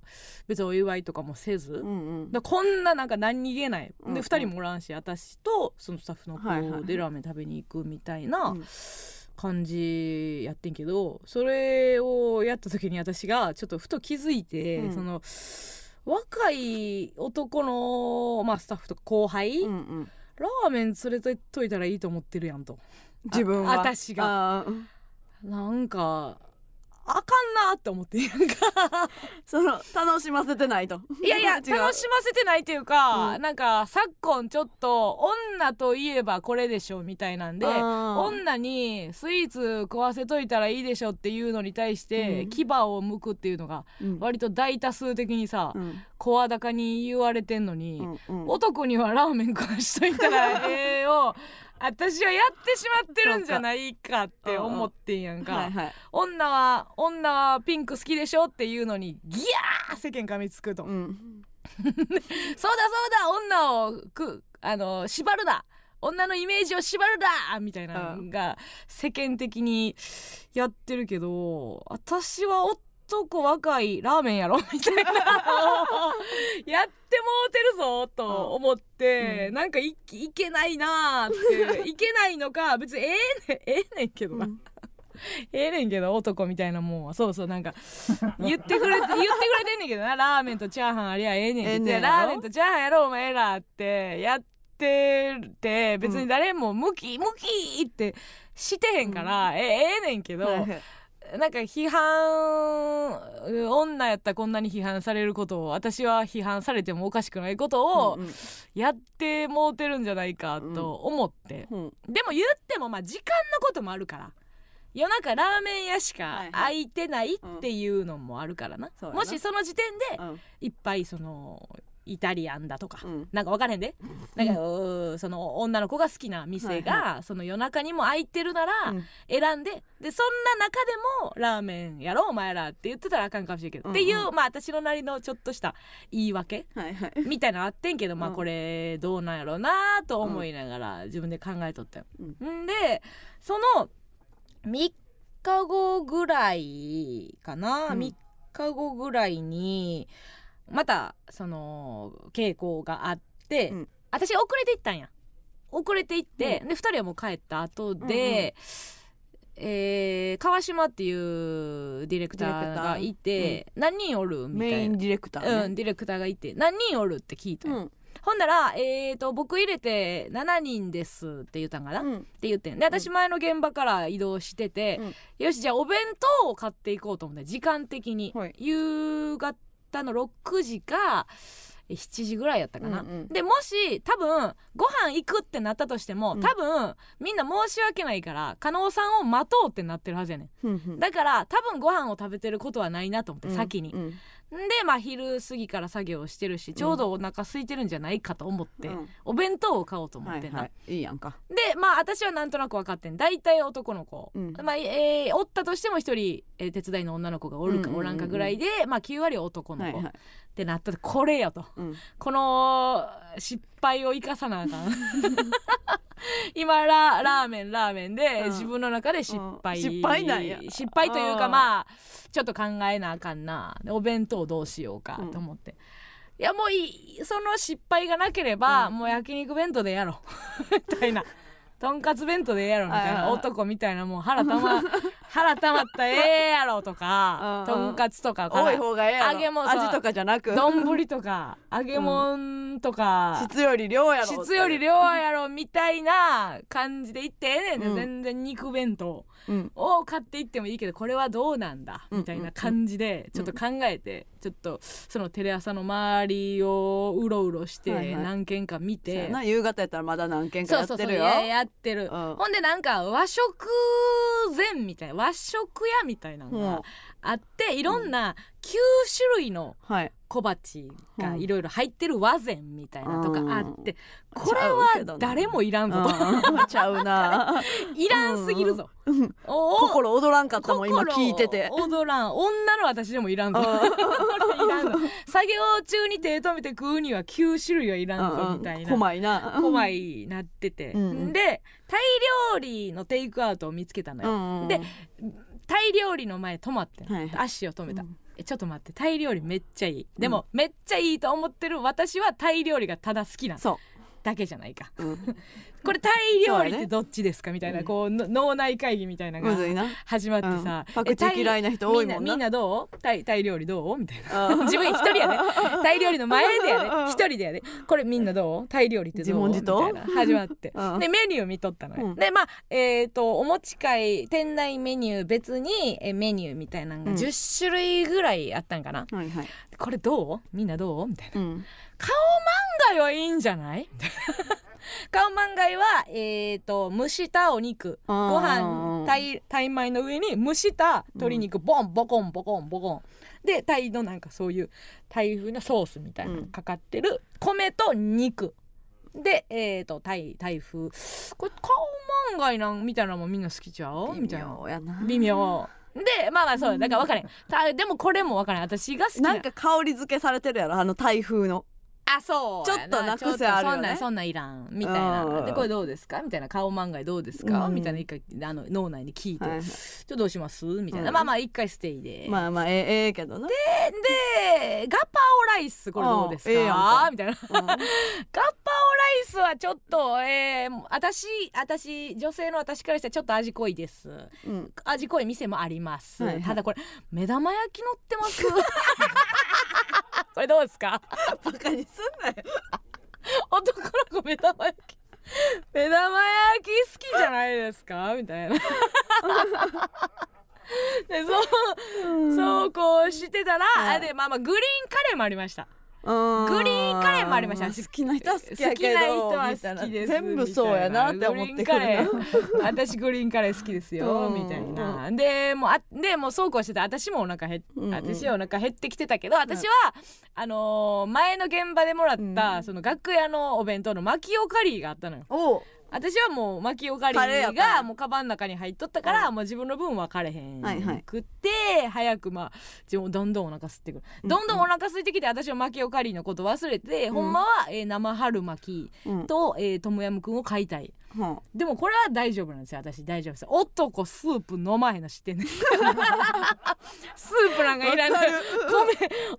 S2: 別にお祝いとかもせず、
S1: うんうん。
S2: だこんななんか何にげない、
S1: うん
S2: で2人もおらんし私とそのスタッフの子でラーメン食べに行くみたいな
S1: うん
S2: 感じやってんけどそれをやった時に私がちょっとふと気づいて、
S1: うん。
S2: その若い男の、まあ、スタッフとか後輩、
S1: うんうん。
S2: ラーメン連れてっといたらいいと思ってるやんと。
S1: 自分は。
S2: あ私が。なんかあかんなって思って。んやんか
S1: その楽しませてないと。
S2: いやいや 楽しませてないっていうか、
S1: うん。
S2: なんか昨今ちょっと女といえばこれでしょみたいなんで女にスイーツ食わせといたらいいでしょっていうのに対して
S1: うん。
S2: 牙を向くっていうのが
S1: うん。
S2: 割と大多数的にさ
S1: うん。
S2: 声高に言われてんのに、
S1: うんうん。
S2: 男にはラーメン食わしといたら ええを私はやってしまってるんじゃないかって思ってんやんか。
S1: はいはい
S2: 女は女はピンク好きでしょっていうのにギャー世間噛みつくと、
S1: うん。
S2: そうだそうだ女をくあの縛るな。女のイメージを縛るなみたいなのが世間的にやってるけど私は男若いラーメンやろ？みたいな やってもうてるぞと思って、
S1: うん。
S2: なんかいいけないなーって いけないのか別にええねんええねんけどな、ええねんけど男みたいなもんは。そうそうなんか言ってくれて言ってくれてんねんけどな。ラーメンとチャーハンありゃええねんって。ラーメンとチャーハンやろお前らって。やってて別に誰もムキムキってしてへんから、えええねんけど、なんか批判女やったらこんなに批判されることを私は批判されてもおかしくないことを
S1: うん
S2: やってもうてるんじゃないかと思って、
S1: うん。
S2: でも言ってもまあ時間のこともあるから。夜中ラーメン屋しか
S1: はいはい
S2: 空いてないっていうのもあるからな、
S1: そうやな。
S2: もしその時点で
S1: うん。
S2: いっぱいそのイタリアンだとか、
S1: うん。
S2: なんか分からへんで。なんか、その女の子が好きな店が、
S1: はい
S2: その夜中にも空いてるなら、
S1: うん。
S2: 選んで。でそんな中でもラーメンやろお前らって言ってたらあかんかもしれんけど、
S1: うんうん。
S2: っていうまあ私のなりのちょっとした言い訳
S1: はいはい。
S2: みたいなのあってんけど、まあ
S1: うん
S2: これどうなんやろうなと思いながら自分で考えとったよ。
S1: うん。
S2: んでその3日後ぐらいかな、
S1: うん。
S2: 3日後ぐらいにまたその稽古があって、
S1: うん。
S2: 私遅れて行ったんや。遅れて行って、で2人はもう帰った後で、えー川島っていうディレクターがいて、何人おるみたいな。
S1: メインディレクターね。
S2: うん、ディレクターがいて何人おるって聞いた
S1: うん。
S2: ほんなら、えー、と僕入れて7人ですって言ったんかな、っ
S1: うん。
S2: て言ってん。で私前の現場から移動してて、よしじゃあお弁当を買っていこうと思って時間的に、
S1: はい。
S2: 夕方の6時かえ7時ぐらいやったかな、
S1: うんうん。
S2: でもし多分ご飯行くってなったとしても、
S1: うん。
S2: 多分みんな申し訳ないから加納さんを待とうってなってるはずやねん。だから多分ご飯を食べてることはないなと思って、先に。
S1: うんうん
S2: でまあ昼過ぎから作業をしてるしちょうどお腹空いてるんじゃないかと思って、
S1: うん。
S2: お弁当を買おうと思ってんな、
S1: はいはい。いいやんか。
S2: でまあ私はなんとなく分かってん大体男の子、
S1: うん。
S2: まあえーおったとしても一人、えー手伝いの女の子がおるか
S1: うんうんうんうん。
S2: おらんかぐらいで、まあ9割男の子、
S1: はいはい
S2: ってなった。らこれやと。
S1: うん。
S2: この失敗を生かさなあかん。今ララーメンラーメンで、
S1: うん。
S2: 自分の中で失敗、
S1: うん。失敗なんや。
S2: 失敗というかまあちょっと考えなあかんな。でお弁当どうしようかと思って、いやもういいその失敗がなければ、
S1: うん。
S2: もう焼肉弁当でやろう。みたいなとんかつ弁当でやろうみたいな男みたいなもう腹たま 腹たまったらええやろとか
S1: うん。うん
S2: とんかつとか
S1: 多い方がええやろ。
S2: 揚げもさ
S1: 味とかじゃなく。
S2: 丼とか 揚げ物とか、
S1: 質より量やろ
S2: 質より量やろみたいな感じで言ってええねんで、
S1: うん。
S2: 全然肉弁当。
S1: うん
S2: を買っていってもいいけどこれはどうなんだ？
S1: うん
S2: みたいな感じでちょっと考えてちょっとそのテレ朝の周りをうろうろして
S1: はいはい。
S2: 何軒か見
S1: そうや
S2: て。
S1: な。夕方やったらまだ何軒か
S2: そうそうそう
S1: やってるよ。
S2: ややってる、
S1: うん。
S2: ほんでなんか和食膳みたいな和食屋みたいなの
S1: うん。
S2: があっていろんな9種類の
S1: はい
S2: 小鉢がいろいろ入ってる和膳みたいなとかあって、
S1: うん
S2: これは誰もいらんぞと、
S1: うん。ちゃうな。
S2: いらんすぎるぞ、
S1: 心躍らんかったもん今聞いてて。
S2: 心躍らん。女の私でも いらんぞ。作業中に手止めて食うには9種類はいらんぞみたいな。
S1: こまいな。
S2: 怖いなってて、
S1: うん。うん
S2: でタイ料理のテイクアウトを見つけたのよ、
S1: うんうん
S2: でタイ料理の前止まってん、
S1: はいはい。
S2: 足を止めた、
S1: うん。
S2: えちょっと待ってタイ料理めっちゃいい。でも、めっちゃいいと思ってる私はタイ料理がただ好きな
S1: そ
S2: だけじゃないか。
S1: う、うん、
S2: これタイ料理ってどっちですかみたいな、
S1: うん。
S2: こうの脳内会議みたいなのが始まってさ、
S1: うん。パクチー嫌いな人多いもん
S2: みんなどう？タイタイ料理どう？みたいな。
S1: うん。
S2: 自分一人やでタイ料理の前でやで
S1: うん。
S2: 一人でやでこれみんなどう？タイ料理ってどう？みたいな。始まって、
S1: うん。
S2: でメニュー見とったのよ、
S1: うん。
S2: でまあえっ、とお持ち帰店内メニュー別にえメニューみたいなのが
S1: うん。
S2: 10種類ぐらいあったんかな、
S1: はいはい。
S2: これどう？みんなどう？みたいな。
S1: うん。
S2: 顔漫画はいいんじゃない？みたいな顔漫画はえっ、と蒸したお肉。ご飯タイタイ米の上に蒸した鶏肉。ボンボコンボコンボコン。でタイのなんかそういうタイ風なソースみたいなのかかってる米と肉。でえっ、とタイタイ風。これ顔漫画なんみたいなのもみんな好きちゃう？みたいな。
S1: 微妙やな。
S2: 微妙。でまあまあそう。だから分かれん。たでもこれも分かれん。私が好きな。
S1: なんか香り付けされてるやろ？あの台風の
S2: あそうや
S1: ちょっとな癖あるよね。
S2: そんなんそんなんいらんみたい
S1: うん
S2: なでこれどうですかみたいな。顔漫画どうですか、
S1: うん
S2: みたいな一回あの脳内に聞いて、
S1: はいはい。
S2: ちょっとどうしますみたいな、
S1: うん。
S2: まあまあ一回ステイで、
S1: まあまあええええけどな。
S2: でガパオライスこれどうですか,、
S1: あええやんか。
S2: みたいな。
S1: うん。
S2: ガパオライスはちょっとえー、私私女性の私からしたらちょっと味濃いです。
S1: うん。
S2: 味濃い店もあります、
S1: はいはい。
S2: ただこれ目玉焼き乗ってます これどうですか？
S1: バカにすんなよ。
S2: 男の子目玉焼き。目玉焼き好きじゃないですか？みたいな。でそうそうこうしてたら、
S1: はい。
S2: でまあまあグリーンカレーもありました
S1: グ
S2: リーンカレーもありました。
S1: 好きな人は好きやけど
S2: 好きな。人は好きです
S1: 全部そうやなって思ってくるな。
S2: 私グリーンカレー好きですよ
S1: うん。
S2: みたいな。でもうあでもうそうこうしてて私もお腹減っ
S1: うんうん。
S2: 私はお腹減ってきてたけど私は、あのー前の現場でもらった、
S1: うん。
S2: その楽屋のお弁当のマキオカリーがあったのよ私はもうマキオカリ
S1: カレーや
S2: ー
S1: った。んや
S2: がもうカバンの中に入っとったから、
S1: う
S2: もう自分の分はかれへん
S1: はいはい。
S2: くって早くまあ自分どんどんお腹空いてくる、
S1: うん。
S2: どんどんお腹空いてきて私はマキオカリーのこと忘れて、
S1: ん。
S2: ほんまは、えー生春巻き
S1: うん。
S2: と、えートムヤムクンを買いたい
S1: は
S2: でもこれは大丈夫なんですよ私。大丈夫です。男スープ飲まへんの知ってんねん。スープなんかいらない。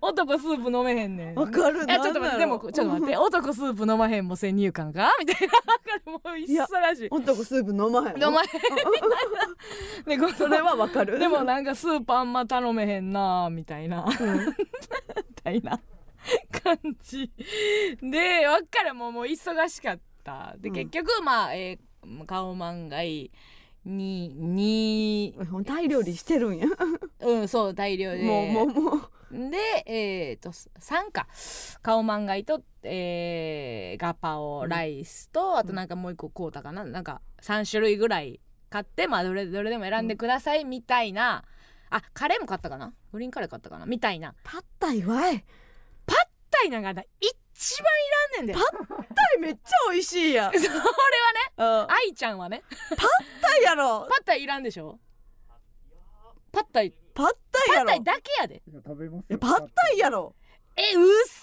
S2: 男スープ飲めへんねん。
S1: あわかる。
S2: いやちょっと待ってでもちょっと待って。男スープ飲まへんも先入観か？みたいな。わかるもう一緒らしい
S1: 男スープ飲まへん
S2: 飲まへん。みたいなでこ
S1: それはわかる。
S2: でもなんかスープあんま頼めへんなみたいな。みたいな感じ。でわっかる。もうもう忙しかったで
S1: うん。
S2: 結局まあ、えー、顔漫画にに
S1: タイ料理してるんや。
S2: うんそう大量で
S1: もうもうもう。
S2: でえっ、と3か。顔漫画と、えーガパオライスと、あとなんかもう一個買うたかな。なんか3種類ぐらい買ってまあどれどれでも選んでくださいみたいな、あカレーも買ったかな。グリーンカレー買ったかな。みたいな。
S1: パッタイわい
S2: いなのがな一番いらんねんで。
S1: パッタイめっちゃ美味しいやん。
S2: それはね
S1: あ
S2: 愛ちゃんはね。
S1: パッタイやろ。
S2: パッタイいらんでしょ？パッタイ。
S1: パッタイやろ。
S2: パッタイだけやで。
S3: 食べます
S1: えパッタイやろ。
S2: えうっそ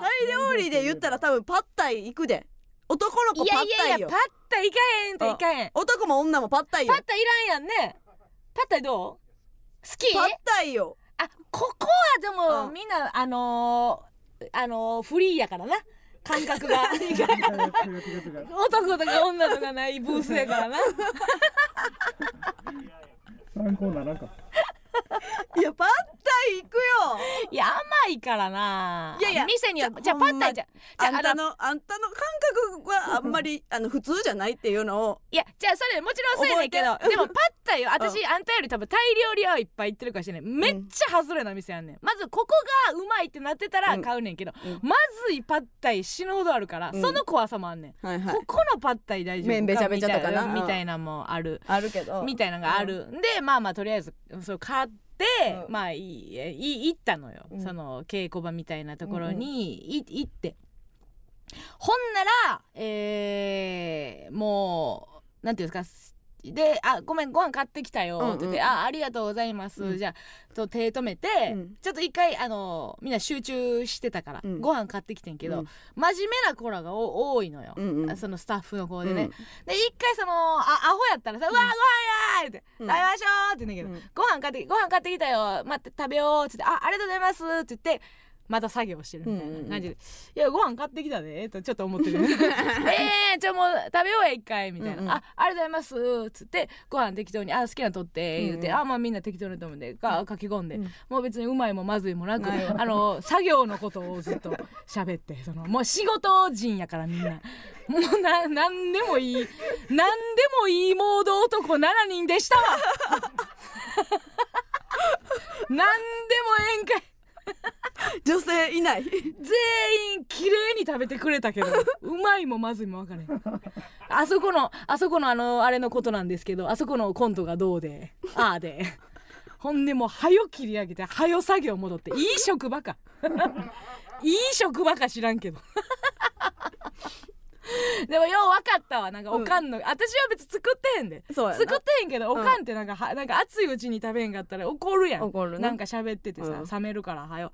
S1: タイ料理で言ったら多分パッタイ行くで。男の子
S2: い
S1: パッ
S2: やいやいや
S1: タイよ。
S2: パッタイいかへんっていかへん。
S1: 男も女もパッタイよ。
S2: パッタイいらんやんね。パッタイどう？好き？
S1: パッタイよ。
S2: あここはでも、
S1: うん。
S2: みんなあのー、あのー、フリーやからな。感覚が。男とか女とかないブースやからな。
S3: 参考ならんか。っ
S1: いやパッタイ行くよ。
S2: いや甘いからな。い
S1: やいや
S2: 店には
S1: じゃ
S2: あパッタイじゃじゃああの
S1: あんたのあんたの感覚はあんまりあの普通じゃないっていうのを
S2: いやじゃあそれもちろんそうやねんけどでもパッタイは私あんたより多分タイ料理屋はいっぱい行ってるかもしれない。めっちゃ外れな店やんねん。まずここがうまいってなってたら買うねんけど、
S1: うん。
S2: まずいパッタイ死ぬほどあるから、
S1: うん。
S2: その怖さもあんねん。
S1: はいはい。
S2: ここのパッタイ大丈夫
S1: 麺べちゃべちゃとかな。
S2: みたいなのもある。
S1: あるけど。
S2: みたいなのがある、でまあまあとりあえずそう買
S1: うん。
S2: まあいいい行ったのよ、
S1: うん。
S2: その稽古場みたいなところに、い行って。ほんならえー、もうなんていうんですかで「あごめんご飯買ってきたよ」って言って「
S1: うんうん
S2: あありがとうございます」
S1: うん。
S2: じゃあと手止めて、
S1: うん。
S2: ちょっと一回あのみんな集中してたから、
S1: うん。
S2: ご飯買ってきてんけど、
S1: うん。
S2: 真面目な子らがお多いのよ、
S1: うんうん。
S2: そのスタッフの子でね、
S1: うん。
S2: で一回そのあアホやったらさ「うわご飯やー!」って「
S1: うん。
S2: 食べましょう!」って言うんだけど、
S1: うん。
S2: ご飯買ってご飯買ってきたよ。待って食べよう」って言って「あありがとうございます」って言ってまた作業してるみたいな感じで「いやご飯買ってきたで」とちょっと思ってる。えー、じゃあもう食べようや一回みたいな「
S1: うんうん。
S2: あありがとうございます」っつってご飯適当に「あ好きなの取って」言って「
S1: うん。うん
S2: あまあみんな適当に取るんでか書き込んで、
S1: うん。
S2: もう別にうまいもまずいもなくあの作業のことをずっと喋ってそのもう仕事人やからみんな。もうな何でもいい何でもいいモード男7人でしたわ。何でもええんかい
S1: 女性いない。
S2: 全員綺麗に食べてくれたけど うまいもまずいも分からへん。あそこのあそこのあのあれのことなんですけどあそこのコントがどうでああで。ほんでもうはよ切り上げてはよ作業戻っていい職場か。いい職場か知らんけど でもよう分かったわ。なんかおかんの、私は別に作ってへんで。
S1: そう
S2: 作ってへんけどおかんってなんかはなんか熱いうちに食べへんかったら怒るやん。
S1: 怒る
S2: なんか喋っててさ、
S1: うん。
S2: 冷めるからはよ。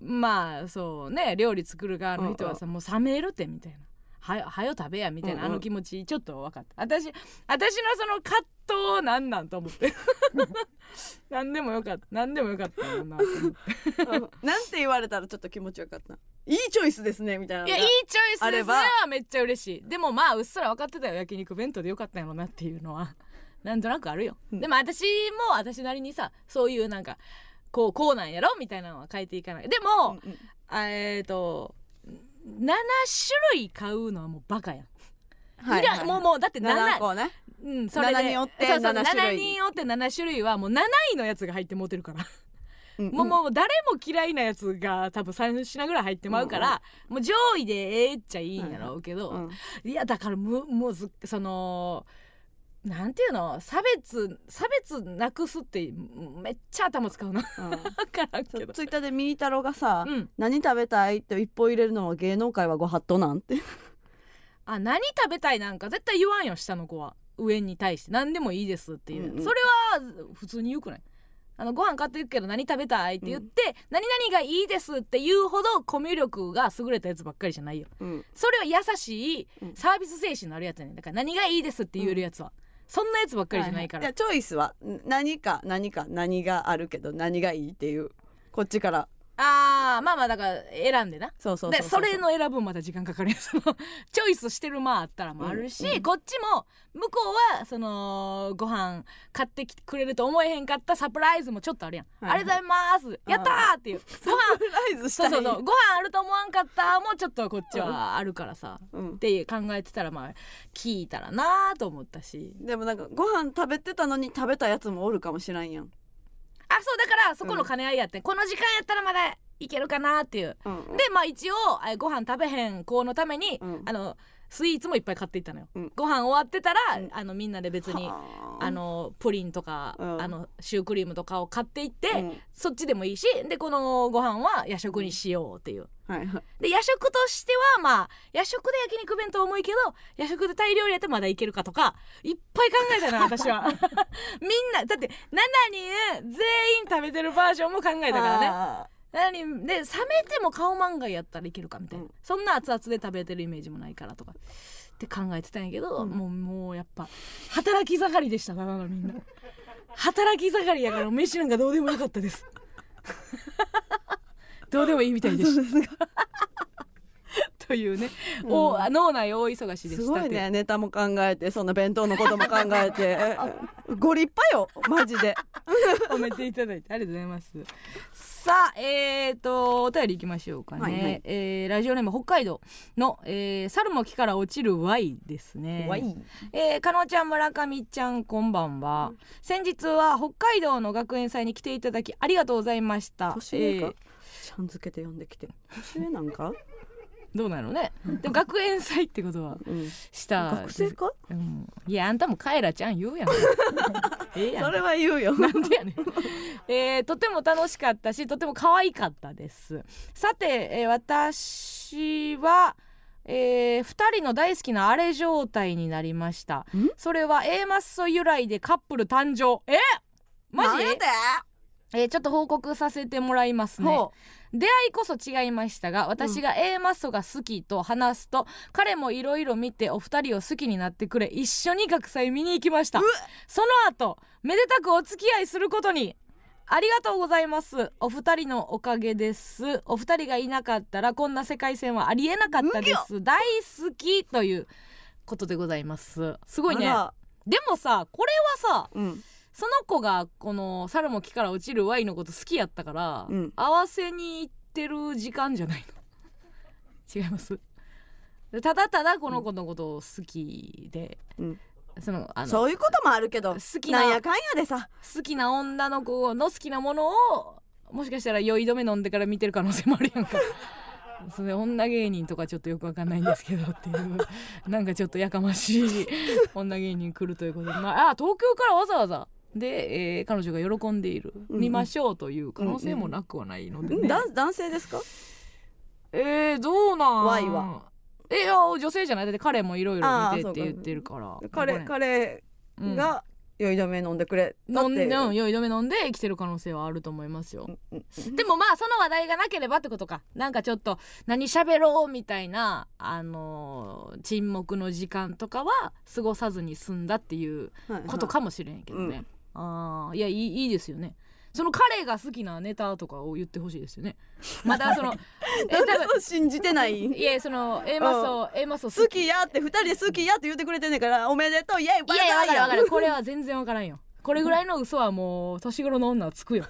S2: まあそうね料理作る側の人はさ、もう冷めるってみたいな。はよはよ食べやみたいな、
S1: うんうん。
S2: あの気持ちちょっと分かった。私私のその葛藤なんなんと思って。何でもよかった何でもよかったもんなと思って。
S1: うん。なんて言われたらちょっと気持ちよかったいいチョイスですねみたいない
S2: やいいチョイスですね。はめっちゃ嬉しい。でもまあうっすら分かってたよ。焼肉弁当でよかったんやろなっていうのは。なんとなくあるよ、
S1: うん。
S2: でも私も私なりにさそういうなんかこうこうなんやろみたいなのは変えていかない。でも、
S1: うんうん。
S2: あえっ、と7種類買うのはもうバカやん、いらん。もうもうだって7
S1: 7個ね。
S2: うん、それで。
S1: 7によって
S2: そうそう
S1: 7種類。
S2: 7によって7種類はもう7位のやつが入って持てるから
S1: うん
S2: もうもう誰も嫌いなやつが多分3品ぐらい入ってまうから、もう上位でええっちゃいいんやろうけど、
S1: うん
S2: いやだからもうもうずそのなんていうの？差別差別なくすってめっちゃ頭使うな。
S1: うん。
S2: 分からんけど。
S1: ツイッターでミー太郎がさ、
S2: うん。
S1: 何食べたいって一歩入れるのは芸能界はご法度なんて。
S2: あ何食べたいなんか絶対言わんよ下の子は。上に対して。何でもいいですっていう、
S1: うんうん。
S2: それは普通に言うくない？あのご飯買っていくけど何食べたいって言って、何々がいいですって言うほどコミュ力が優れたやつばっかりじゃないよ。
S1: うん。
S2: それは優しい
S1: うん。
S2: サービス精神のあるやつやねん。だから何がいいですって言えるやつは、そんなやつばっかりじゃないから、
S1: やチョイスはん何か何か何があるけど何がいいっていうこっちから
S2: あーまあまあだから選んでな。
S1: そうそう
S2: でそれの選ぶんまた時間かかるやつその チョイスしてるまああったらもあるし、
S1: うん。うん
S2: こっちも向こうはそのご飯買ってきてくれると思えへんかったサプライズもちょっとあるやん、
S1: はいはい。
S2: ありがとうございます。やったーっていう。ご飯
S1: サプライズしたい。う
S2: そそうそうご飯あると思わんかったもうちょっとこっちはあるからさ、
S1: うん。
S2: って考えてたらまあ聞いたらなーと思ったし。
S1: でもなんかご飯食べてたのに食べたやつもおるかもしらんやん、
S2: あそうだからそこの兼ね合いやって、この時間やったらまだいけるかなっていう。
S1: うんうん。
S2: でまあ一応えご飯食べへん子のために、
S1: うん。
S2: あのスイーツもいっぱい買っていったのよ、
S1: うん。
S2: ご飯終わってたら、
S1: うん。
S2: あのみんなで別に
S1: は
S2: あ。のプリンとか、
S1: うん。
S2: あのシュークリームとかを買っていって、
S1: うん。
S2: そっちでもいいしでこのご飯は夜食にしようっていう。
S1: はいはい。
S2: で夜食としてはまあ夜食で焼肉弁当重いけど夜食でタイ料理やったらまだいけるかとかいっぱい考えたの 私は。みんなだって7人全員食べてるバージョンも考えたからね。
S1: あ
S2: 何？で冷めても顔漫画やったらいけるかみたいな、
S1: うん。
S2: そんな熱々で食べてるイメージもないからとか。って考えてたんやけど、
S1: うん。
S2: もうもうやっぱ働き盛りでしただからみんな。働き盛りやから飯なんかどうでもよかったです。どうでもいいみたいです というね、
S1: うん。
S2: お脳内大忙しでした
S1: すごいね。ネタも考えてそんな弁当のことも考えて。ご立派よマジで。
S2: 褒めていただいてありがとうございます。さあえーとお便りいきましょうかね、
S1: はいはい。
S2: えーラジオネーム北海道の、えー猿も木から落ちる Y ですね。
S1: わい
S2: えー、かのちゃん村上ちゃんこんばんは、先日は北海道の学園祭に来ていただきありがとうございました。
S1: 年上か、
S2: えー
S1: ちゃん付けて呼んできて。年上なんか、
S2: どうなのね。でも学園祭ってことは
S1: うん、
S2: した。
S1: 学生か
S2: うん、いやあんたもカエラちゃん言うやん。ええやん。
S1: それは言うよ。
S2: なんでやねん、えーとても楽しかったしとても可愛かったです。さて、えー私はえー、2人の大好きなあれ状態になりました。
S1: ん？
S2: それは A マッソ由来でカップル誕生。え？マジ？
S1: なんやて
S2: えーちょっと報告させてもらいますね。
S1: ほ
S2: 出会いこそ違いましたが私が A マッソが好きと話すと、彼もいろいろ見てお二人を好きになってくれ一緒に学祭見に行きました。その後めでたくお付き合いすることに。ありがとうございます。お二人のおかげです。お二人がいなかったらこんな世界線はありえなかったです。大好きということでございます。すごいね。でもさこれはさ
S1: うん
S2: その子がこの猿も木から落ちる Y のこと好きやったから、
S1: うん。
S2: 合わせに行ってる時間じゃないの。違います。ただただこの子のことを好きで、
S1: うん。
S2: そのあの
S1: そういうこともあるけど
S2: 好きな
S1: やかんやでさ。
S2: 好きな女の子の好きなものをもしかしたら酔い止め飲んでから見てる可能性もあるやんか。それ女芸人とかちょっとよくわかんないんですけどっていう。なんかちょっとやかましい女芸人来るということで、まあ、あ東京からわざわざで、えー彼女が喜んでいる、
S1: うん
S2: 見ましょうという可能性もなくはないのでね、
S1: だ男性ですか？
S2: えー、どうなん
S1: ？Y は？
S2: えいや女性じゃない。だって彼もいろいろ見てって言ってるから。
S1: 彼彼
S2: うん。
S1: が酔い止め飲んでくれ。たって
S2: 飲んで
S1: いう
S2: 酔い止め飲んで生きてる可能性はあると思いますよ。
S1: うんうん。
S2: でもまあその話題がなければってことか。なんかちょっと何喋ろうみたいなあのー沈黙の時間とかは過ごさずに済んだっていう
S1: はいはい。
S2: ことかもしれんけどね、ああいやいいいいですよね。その彼が好きなネタとかを言ってほしいですよね。またその え多分
S1: 信じてない？
S2: いやその A マスを A マスを
S1: 好きやって二人で好きやって言ってくれてんねんからおめでとうイエイバイ
S2: いやいや分かるこれは全然分からんよ。これぐらいの嘘はもう年頃の女はつくよ。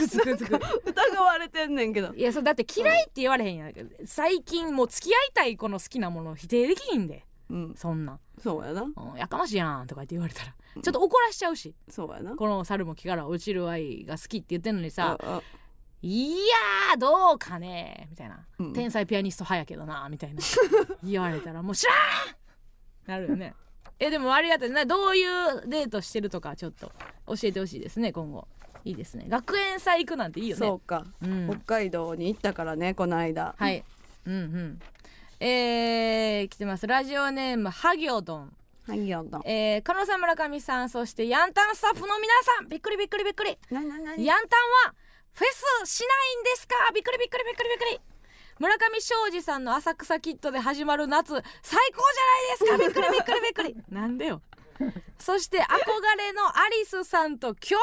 S2: つくつくつく。
S1: 疑われてんねんけど。
S2: いやそれだって嫌いって言われへんやん。最近もう付き合いたい子の好きなものを否定できひんで
S1: うん。
S2: そんな。ん、
S1: そうやな。
S2: うん、やかましいやんとか言って言われたら。ちょっと怒らしちゃうし。
S1: そうやな。
S2: この猿も木から落ちる愛が好きって言ってんのにさ
S1: ああ「
S2: いやーどうかね」みたいな、
S1: うん。
S2: 天才ピアニスト派やけどな」みたいな。言われたらもう知らんなるよね。えでもありがたいなどういうデートしてるとかちょっと教えてほしいですね今後。いいですね。学園祭行くなんていいよね。
S1: そうか。
S2: うん。
S1: 北海道に行ったからねこの間。
S2: はい。うんうん。えー、来てます。ラジオネーム、ハギョドン。
S1: はいよどん
S2: えー、加納さん、村上さん、そしてヤンタンスタッフの皆さん、びっくりびっくりびっくり。ヤンタンは、フェスしないんですか？びっくりびっくりびっくりびっくり。村上庄司さんの浅草キッドで始まる夏、最高じゃないですか？びっくりびっくりびっくり。なんでよ。そして、憧れのアリスさんと共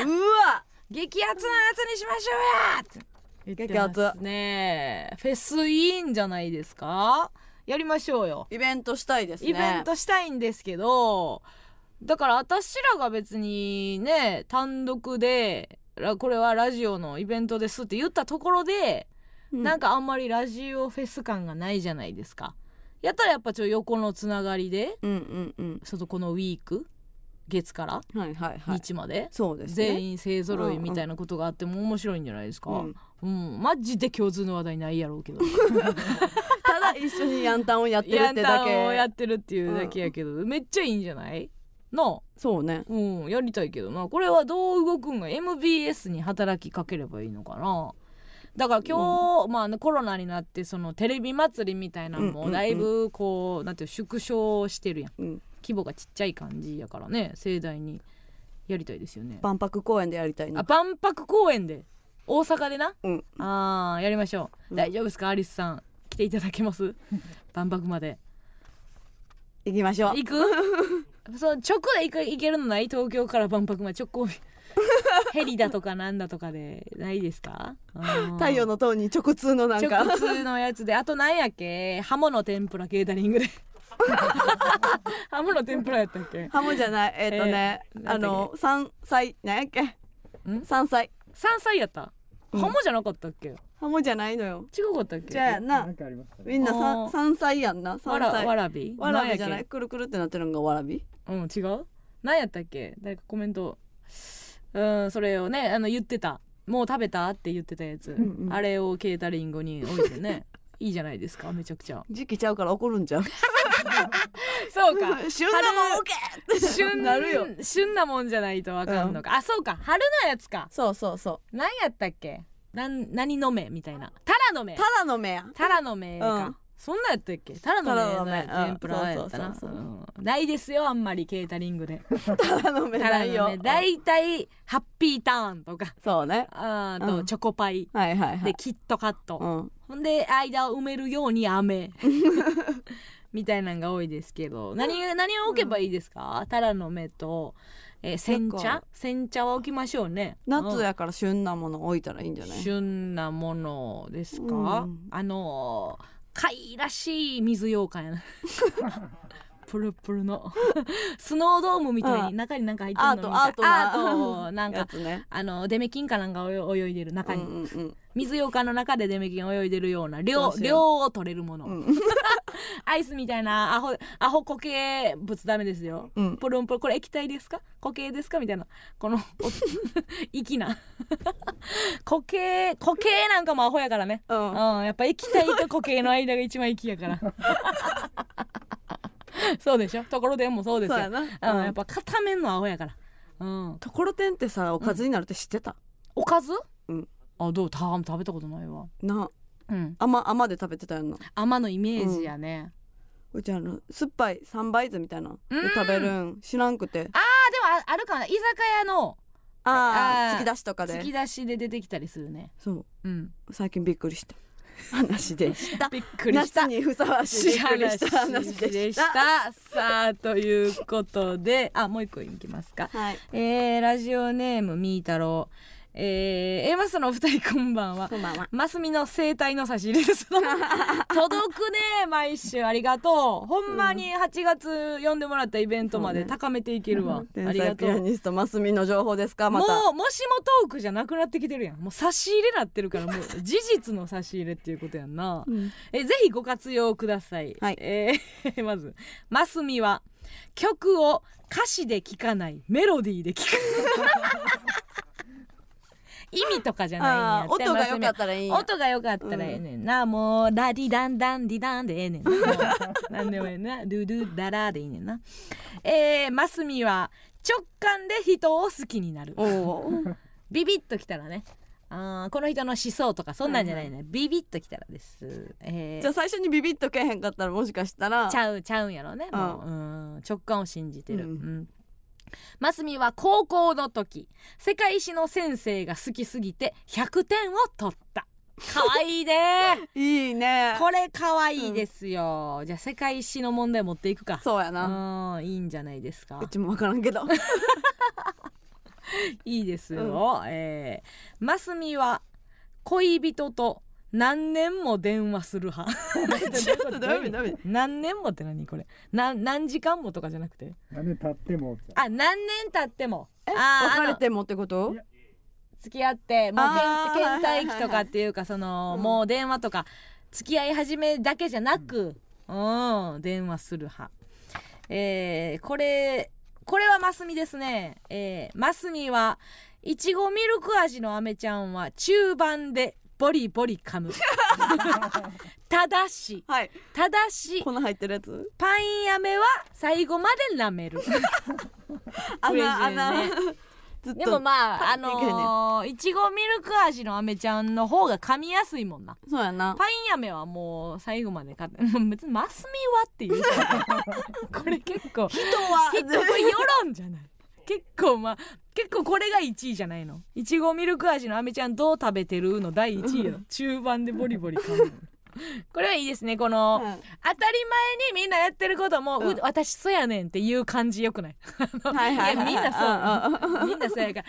S2: 演
S1: うわ
S2: 激アツな夏にしましょうやって言ってますね。フェスいいんじゃないですか？やりましょうよ。
S1: イベントしたいですね。
S2: イベントしたいんですけどだから私らが別にね単独でらこれはラジオのイベントですって言ったところで、
S1: うん。
S2: なんかあんまりラジオフェス感がないじゃないですか。やったらやっぱちょっと横のつながりで
S1: うんうんうん。
S2: そのこのウィーク月から
S1: はいはいはい。
S2: 日まで、
S1: そうですね。
S2: 全員勢ぞろいみたいなことがあっても面白いんじゃないですか、
S1: うん
S2: うん、マジで共通の話題ないやろうけど。
S1: ただ一緒にヤンタンをやってる
S2: ヤンタ
S1: ってだけ。
S2: ンをやってるっていうだけやけど、めっちゃいいんじゃない？な
S1: そうね。
S2: あうんやりたいけどな。これはどう動くんが？MBS に働きかければいいのかな？だから今日、まあね、コロナになってそのテレビ祭りみたいなの
S1: うんうんうん。
S2: もだいぶこう、なんていう縮小してるやん。
S1: うん。
S2: 規模がちっちゃい感じやからね盛大にやりたいですよね。
S1: 万博公園でやりたいな
S2: あ万博公園で大阪でな。
S1: うん。
S2: あーやりましょう、
S1: うん。
S2: 大丈夫ですか？アリスさん。来ていただけます？万博まで。
S1: 行きましょう。
S2: 行く？そう直で行く行けるのない？東京から万博まで。直行 ヘリだとかなんだとかで。ないですか？
S1: 太陽の塔に直通のなんか。
S2: 直通のやつで。あと何やっけ？ハモの天ぷらケータリングで。ハモの天ぷらやったっけ？
S1: ハモじゃない。えっ、とね、
S2: えー
S1: あの山菜。なんやっけ？
S2: ん？
S1: 山菜。
S2: 山菜やった
S1: うん。
S2: ハモじゃなかったっけ？
S1: ハモじゃないのよ。
S2: 違かったっけ？
S1: じゃあな。
S3: なんかありましたね。
S1: みんな
S2: あー。
S1: 山山菜やんな。
S2: わら
S1: 山菜
S2: わらび。
S1: わらびじゃない？くるくるってなってるのがわらび？
S2: けうん違う？何やったっけ？誰かコメント。うんそれをねあの言ってた。もう食べたって言ってたやつ、
S1: んうん。
S2: あれをケータリングに置いてね。いいじゃないですかめちゃくちゃ。
S1: 時期ちゃうから怒るんちゃう？
S2: そうか。
S1: 旬なもん。OK
S2: 旬
S1: なるよ。
S2: 旬なもんじゃないとわかんのか、あそうか。春のやつか。
S1: そうそうそ
S2: 何やったっけ？なん何の芽みたいな。タラの芽。
S1: うただの目や
S2: タラの芽か、
S1: うん。
S2: そんなんやったっけ？タラの芽の天ぷらやったなないですよあんまりケータリングで。
S1: ただの目
S2: タラ
S1: ないよ。
S2: だいたいハッピーターンとか。
S1: そうね。
S2: あー
S1: うん。
S2: とチョコパイ。
S1: はいはいはい。
S2: でキットカット、
S1: うん。
S2: ほんで間を埋めるように飴 みたいなんが多いですけど何何を置けばいいですか、タラの芽と、えー煎茶？煎茶は置きましょうね。
S1: 夏やから旬なもの置いたらいいんじゃない？
S2: 旬なものですか、
S1: うん。
S2: あのー、貝らしい水羊羹やな プルプルの。スノードームみたいに中になんか入ってるのみたい
S1: トアートな
S2: アートなんか
S1: ね。
S2: あのデメキンかなんか泳いでる中に、
S1: うんうんうん。
S2: 水羊羹の中でデメキン泳いでるような量量を取れるもの、
S1: うん。
S2: アイスみたいなアホアホ固形物ダメですよ。
S1: うん。
S2: プルンプルン。これ液体ですか？固形ですか？みたいな。この お息な。固形固形なんかもアホやからね。
S1: うん。
S2: うんやっぱ液体と固形の間が一番息やから そうでしょ？ところでもそうですよ。
S1: そうやな。
S2: うん、
S1: うん。
S2: やっぱ片面のアホやから。うん。
S1: ところてんってさおかずになるって知ってた？
S2: おかず？
S1: うん。
S2: あどう？た食べたことないわ。
S1: な。
S2: うん。
S1: 甘甘で食べてたやんな。
S2: 甘のイメージやね、
S1: うちあの酸っぱい三杯酢みたいな
S2: うん。
S1: で食べるん。知らんくて。
S2: あーでもああるかな居酒屋の。あー
S1: ああ突き出しとかで。
S2: 突き出しで出てきたりするね。
S1: そう。
S2: うん。
S1: 最近びっくりした話でした。
S2: びっくりした。
S1: 夏にふさわしい話で
S2: でし
S1: た。
S2: さあということで。あもう一個いきますか。
S1: はい。
S2: えー、ラジオネームみーたろうえー、エマスのお二人こんばんは。
S1: こんばんは。
S2: マスミの生態の差し入れです。届くね毎週ありがとう。ほんまに8月呼んでもらったイベントまで高めていけるわ、あ
S1: 天
S2: りがとう。
S1: 才ピアニストマスミの情報ですかま
S2: も
S1: た
S2: うもしもトークじゃなくなってきてるやん。もう差し入れなってるからもう 事実の差し入れっていうことやんな。
S1: うん。
S2: えぜひご活用ください、
S1: はい。
S2: えー まずマスミは曲を歌詞で聴かないメロディーで聴く意味とかじゃないんや
S1: 音が良かったらいい
S2: 音が良かったらええねんな、もうラディダンダンディダンでええねんな。んでもええな。ルルダラでいいねんな。えー、マスミは直感で人を好きになる。ビビッときたらね。あーこの人の思想とかそんなんじゃないね、ビビッときたらです、えー
S1: じゃあ最初にビビッとけへんかったらもしかしたら。
S2: ちゃうちゃうんやろね。もう、
S1: う
S2: うん直感を信じてる、
S1: うん。
S2: うんマスミは高校の時世界史の先生が好きすぎて100点を取った。かわいいね。
S1: いいね。
S2: これかわいいですよ、じゃあ世界史の問題持っていくか。
S1: そうやな。
S2: うんいいんじゃないですか。
S1: うちも分からんけど。
S2: いいですよ、えーマスミは恋人と何年も電話する派。
S1: ちょっとダメダメ。
S2: 何年もって何これ？な何時間もとかじゃなくて？
S3: なんで立っても
S2: あ何年経っても。
S1: え
S2: あー
S1: 別れてもってこと？
S2: 付き合ってもう倦怠期とかっていうかその、
S1: うん
S2: もう電話とか付き合い始めだけじゃなく、うん、電話する派。えーこれこれはマスミですね。えーマスミはいちごミルク味のアメちゃんは中盤でボリボリ噛む。ただし。ただし。
S1: 粉入ってるやつ？
S2: パンやめは最後まで舐める。
S1: 穴
S2: ね。
S1: 穴。ずっと。
S2: でもまああのーいちごミルク味のアメちゃんの方が噛みやすいもんな。
S1: そうやな。
S2: パンやめはもう最後まで買って。もう別にマスミはっていう。かこれ結構
S1: 人は。
S2: きっとこれ世論じゃない結構まあ結構これが1位じゃないの。いちごミルク味のアメちゃんどう食べてるの第1位や中盤でボリボリ噛む これはいいですねこの、
S1: うん。
S2: 当たり前にみんなやってることも、う
S1: うん
S2: 私そうやねんっていう感じよくない？
S1: はいはい
S2: みんなそう。
S1: うんうんうん。
S2: みんなそうやから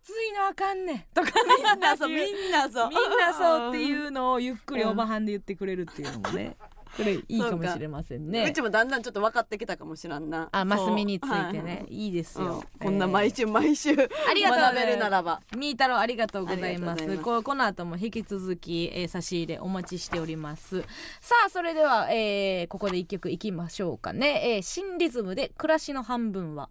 S2: 暑いのあかんねんとか。
S1: みんなそう
S2: 言
S1: みんなそう。
S2: みんなそうっていうのをゆっくりおばはんで言ってくれるっていうのもねこれいいかもしれません
S1: う
S2: ね
S1: ちもだんだんちょっと分かってきたかもしらんな。
S2: あマスミについてね、い、いです
S1: はい
S2: よ、
S1: うん。こんな毎
S2: 週
S1: 週毎週
S2: ありがとう。
S1: 学べるならば。
S2: みーたろうありがとうございます。ここの後も引き続き、えー差し入れお待ちしております。さあそれでは、えーここで一曲いきましょうかね、えー新リズムで暮らしの半分は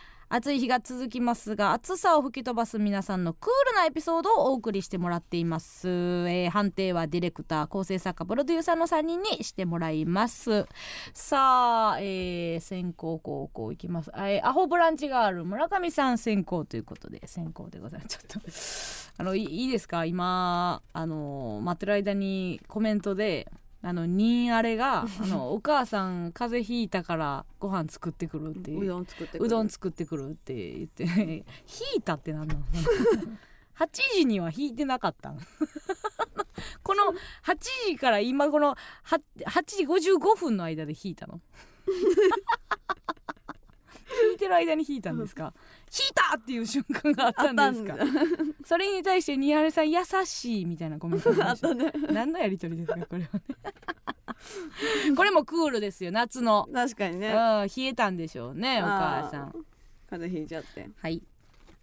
S2: 暑い日が続きますが暑さを吹き飛ばす皆さんのクールなエピソードをお送りしてもらっています、えー判定はディレクター構成作家プロデューサーの3人にしてもらいます。さあ、えー先行後攻いきます、えーアホブランチがある村上さん先行ということで先行でございます。ちょっとあのいいいですか？今あの待ってる間にコメントであのニンあれが あのお母さん風邪ひいたからご飯作ってくるっていう。
S1: うどん作ってくる。
S2: うどん作ってくるって言って 引いたってなんなの8時には引いてなかったん この8時から今この 8, 8時55分の間で引いたの。引いてる間に引いたんですか？引いたっていう瞬間があったんですか？それに対してニハルさん優しいみたいなコメントあり
S1: あった。ね
S2: 何のやりとりですかこれはね。これもクールですよ夏の、うん
S1: 確かにね。
S2: 冷えたんでしょうねお母さん。
S1: 風邪ひいちゃって。
S2: はい。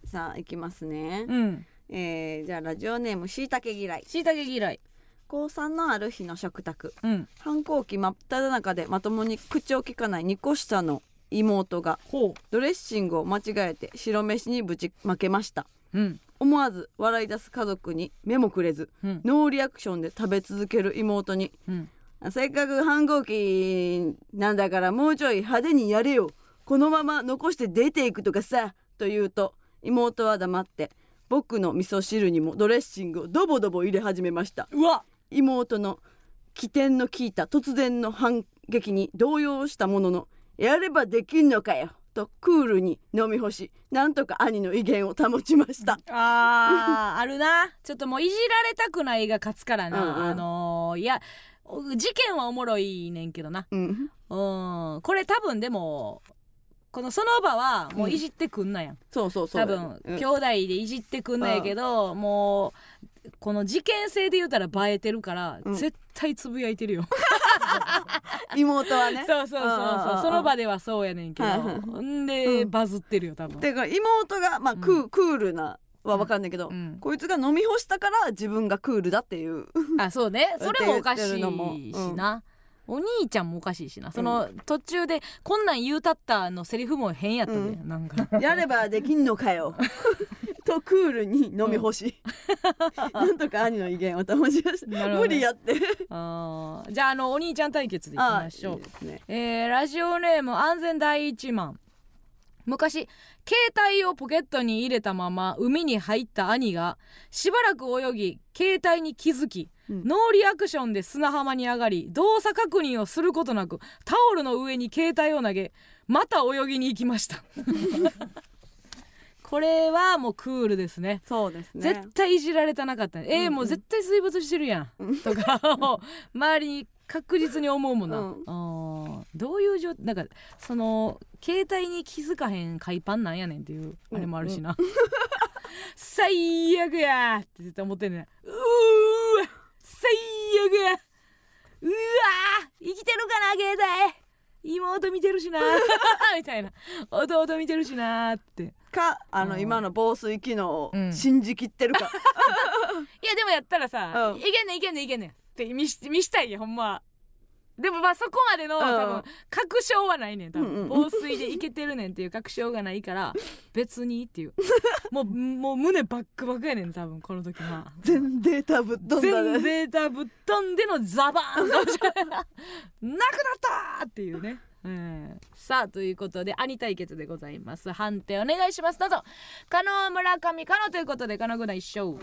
S1: さあ行きますね。
S2: うん。
S1: えー、じゃあラジオネームしいたけ嫌い。
S2: しいたけ嫌い。
S1: 高3のある日の食卓。
S2: うん。
S1: 反抗期真っ只中でまともに口を聞かない2個下の妹が
S2: ほ
S1: ドレッシングを間違えて白飯にぶちまけました。
S2: ううん。
S1: 思わず笑い出す家族に目もくれず
S2: うん。
S1: ノーリアクションで食べ続ける妹に
S2: うん
S1: せっかく反抗期なんだからもうちょい派手にやれよ。このまま残して出ていくとかさと言うと妹は黙って僕の味噌汁にもドレッシングをドボドボ入れ始めました
S2: うわ。
S1: 妹の起点の効いた突然の反撃に動揺したもののやればできんのかよ。とクールに飲み干しなんとか兄の威厳を保ちました。
S2: あーあるな。ちょっともういじられたくないが勝つからな、
S1: うんうん。
S2: あのーいや事件はおもろいねんけどな。
S1: うん。
S2: うん。これ多分でもこのその場はもういじってくんなやん、
S1: そうそうそう。
S2: 多分、兄弟でいじってくんなやけど、もうこの事件性で言うたら映えてるから、
S1: うん。
S2: 絶対つぶやいてるよ。
S1: 妹はね。
S2: そうそうそうそう。その場ではそうやねんけど。
S1: はい
S2: んで、
S1: うん。
S2: バズってるよ多分。
S1: だから妹がまあク,、クールなは分かんないけど、
S2: うん。
S1: こいつが飲み干したから自分がクールだっていう。
S2: あそうね。それもおかしいしな、お兄ちゃんもおかしいしな。その途中でこんなん言うたったのセリフも変やったで、
S1: う
S2: なんか。
S1: やればできんのかよ とクールに飲み干し、なんとか兄の威厳を保ちました。無理やって。
S2: あー。じゃああのお兄ちゃん対決でいきましょう。
S1: いいね。
S2: えーラジオネーム安全第一マン。昔携帯をポケットに入れたまま海に入った兄がしばらく泳ぎ携帯に気づき、
S1: うん。
S2: ノーリアクションで砂浜に上がり動作確認をすることなくタオルの上に携帯を投げまた泳ぎに行きましたこれはもうクールですね。
S1: そうですね。
S2: 絶対いじられたなかった。ね、えー
S1: うんうん。
S2: もう絶対水没してるやん、とかを周りに確実に思うもんな、
S1: うん。
S2: あーどういう状なんかその携帯に気づかへん海パンなんやねんっていうあれもあるしな、最悪やーって絶対思ってんねん。うーわ最悪やうわー生きてるかな携帯。妹見てるしな みたいな。弟見てるしなって
S1: かあの、
S2: うん。
S1: 今の防水機能を
S2: うん。
S1: 信じきってるか、
S2: いやでもやったらさ、
S1: うん。
S2: いけんねんいけんねんいけんねん。って見し見したいやほんま。はでもまあそこまでの、
S1: うん。
S2: 多分確証はないねん多分、
S1: うんうん。
S2: 防水でいけてるねんっていう確証がないから 別にっていう。もうもう胸バックバクやねん多分この時は。
S1: 全データぶっ飛んだ
S2: 全
S1: ね
S2: データぶっ飛んでのザバーン なくなったーっていうね、うん、さあということで兄対決でございます。判定お願いします。どうぞ。加納村上加納ということで加納軍団一勝。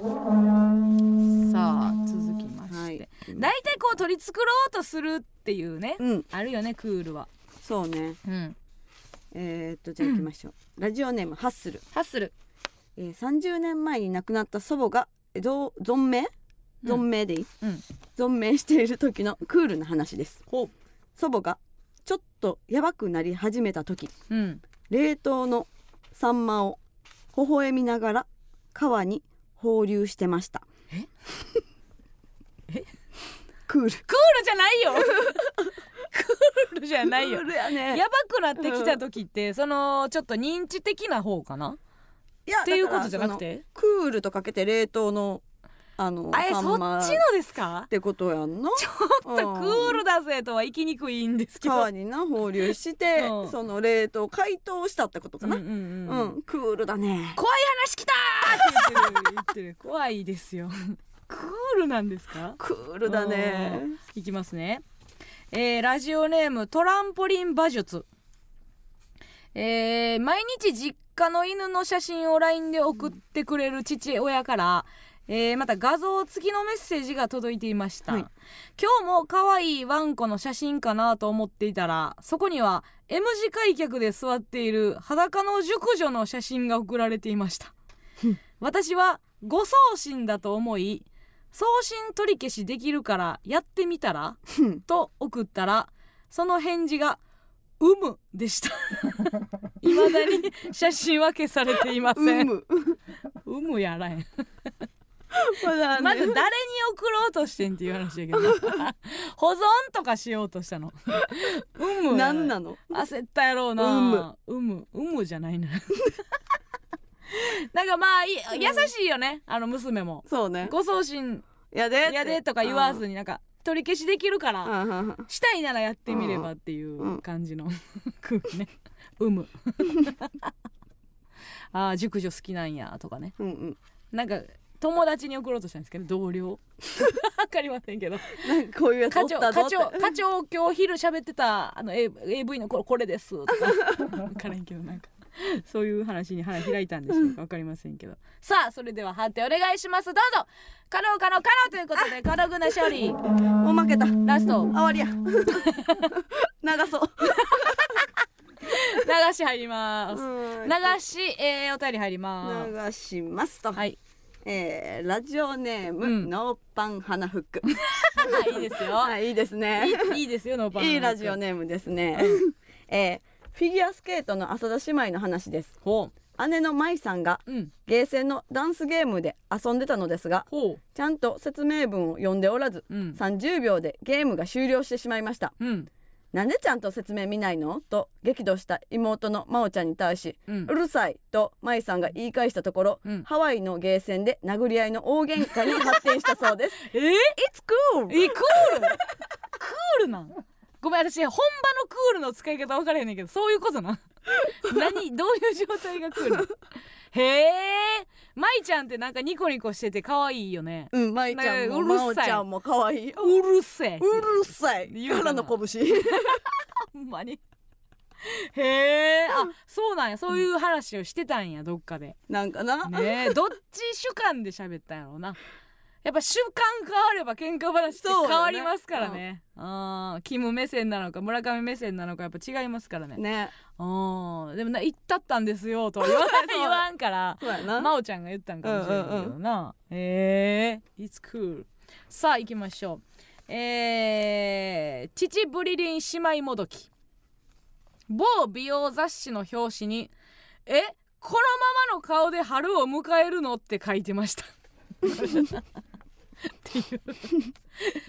S2: さあ続きまして、
S1: はい。
S2: 大体こう取り繕おうとするっていうね、
S1: うん。
S2: あるよねクールは。
S1: そうね。
S2: うん。
S1: えー、っとじゃあ行きましょう、ラジオネームハッスル、
S2: ハッスル。
S1: えー、30年前に亡くなった祖母がえどう存命？
S2: うん。
S1: 存命でいい、
S2: うん。
S1: 存命している時のクールな話です。
S2: ほ
S1: 祖母がちょっとやばくなり始めた時
S2: ううん。
S1: 冷凍のサンマを微笑みながら川に放流してました。
S2: え？え？
S1: クール。
S2: クールじゃないよ。クールじゃないよ。
S1: クールやね。
S2: やばくなってきた時って、そのちょっと認知的な方かな？い
S1: や
S2: っていうことじゃなく
S1: そ
S2: て
S1: のクールとかけて冷凍のあの
S2: あえそっちのですか？
S1: ってことやんの
S2: ちょっとクールだぜとは言いきにくいんですけど。
S1: 川にな放流して、
S2: うん。
S1: その冷凍解凍したってことかな、
S2: うんうん
S1: クールだね。
S2: 怖い話きたーって言ってる言ってる怖いですよ。クールなんですか？
S1: クールだね。
S2: いきますね、えーラジオネームトランポリン馬術。えー毎日実家の犬の写真を LINE で送ってくれる父親から、えーまた画像付きのメッセージが届いていました、
S1: はい。
S2: 今日も可愛いワンコの写真かなと思っていたらそこには M 字開脚で座っている裸の熟女の写真が送られていました。私は誤送信だと思い送信取り消しできるからやってみたら
S1: うん。
S2: と送ったらその返事が「うむ」でした。いまだに写真は消されていませ
S1: うんむ。
S2: うむやらへん
S1: ま
S2: まず誰に送ろうとしてんっていう話やけど。保存とかしようとしたの。うむ。や
S1: 何なの？
S2: 焦ったやろうな。
S1: うむ。
S2: うむ。うむじゃないな。なんかまあい優しいよね。あの娘も。
S1: そうね。
S2: ご送信
S1: やで
S2: やでとか言わずになんか取り消しできるから
S1: うんうんうん。
S2: したいならやってみればっていう感じの。空 気ね。うむ。ああ熟女好きなんやとかね。
S1: うんうん。
S2: なんか友達に送ろうとしたんですけど同僚。わかりませんけど。
S1: なんかこういうやつ
S2: 課長課長課長今日昼喋ってたあの AV のこれこれです。とか。分からんけどなんか。そういう話に腹開いたんでしょうか。分かりませんけど。さあそれでは判定お願いします。どうぞ。可能可能可能。ということで可能軍な勝利。
S1: もう負けた。
S2: ラスト。
S1: あ終わりや。長そう。
S2: 流し入ります。
S1: うん
S2: 流し、えー、お便り入ります。
S1: 流しますと、
S2: はい
S1: えーラジオネーム、
S2: うん。
S1: ノーパン花フック。
S2: は いいいですよ。
S1: はいいいですね。
S2: いいですよノーパン
S1: いいラジオネームですね、えーフィギュアスケートの浅田姉妹の話です。
S2: ほ
S1: 姉の舞さんが
S2: ううん。
S1: ゲーセンのダンスゲームで遊んでたのですが
S2: ほ
S1: ちゃんと説明文を読んでおらず
S2: ううん
S1: 30秒でゲームが終了してしまいました。
S2: うん
S1: なんでちゃんと説明見ないの？と激怒した妹の真央ちゃんに対し
S2: うん
S1: うるさいと舞さんが言い返したところ、
S2: うん。
S1: ハワイのゲーセンで殴り合いの大喧嘩に発展したそうです。
S2: え？ー、
S1: It's cool!
S2: えクールクールなんごめん私本場のクールの使い方分からへんねんけどそういうことなん 何？どういう状態がクールへえ舞ちゃんってなんかニコニコしてて可愛いよね。
S1: うん舞ちゃんも
S2: ねうるさい
S1: 真央ちゃんも可愛い。よ
S2: うるせえ。
S1: うるさい。
S2: 言うかな。
S1: からの拳。
S2: ほんまに。へえあそうなんや。そういう話をしてたんやどっかで。
S1: なんかな、
S2: ねえどっち主観で喋ったんやろうなやっぱ主観変われば喧嘩話って変わりますからね。あーキム目線なのか村上目線なのかやっぱ違いますからね。
S1: ね。
S2: あーでもな言ったったんですよとは言わ 言わんから真央ちゃんが言ったんかもしれないけどな、へえ It's cool さあ行きましょう。えー、父ブリリン姉妹もどき。某美容雑誌の表紙に「えこのままの顔で春を迎えるの?」って書いてました っていう。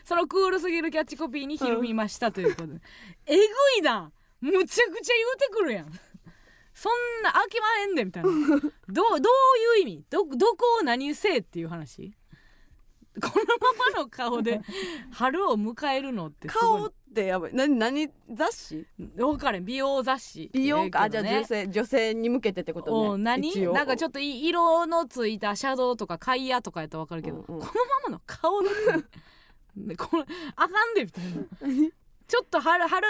S2: そのクールすぎるキャッチコピーにひるみましたということで、えぐいな。むちゃくちゃ言うてくるやん。そんな飽きまへんでみたいな。どうどういう意味？どどこを何せえっていう話？このままの顔で春を迎えるのって
S1: 顔ってやばい。何何雑誌？
S2: 分かれん。美容雑誌
S1: 美容か、あじゃあ女性女性に向けてってこと
S2: お
S1: ね
S2: 何？なんかちょっとい色のついたシャドウとかカイヤとかやったら分かるけど、
S1: うんうん。
S2: このままの顔でね これあかんでみたいな。ちょっと春春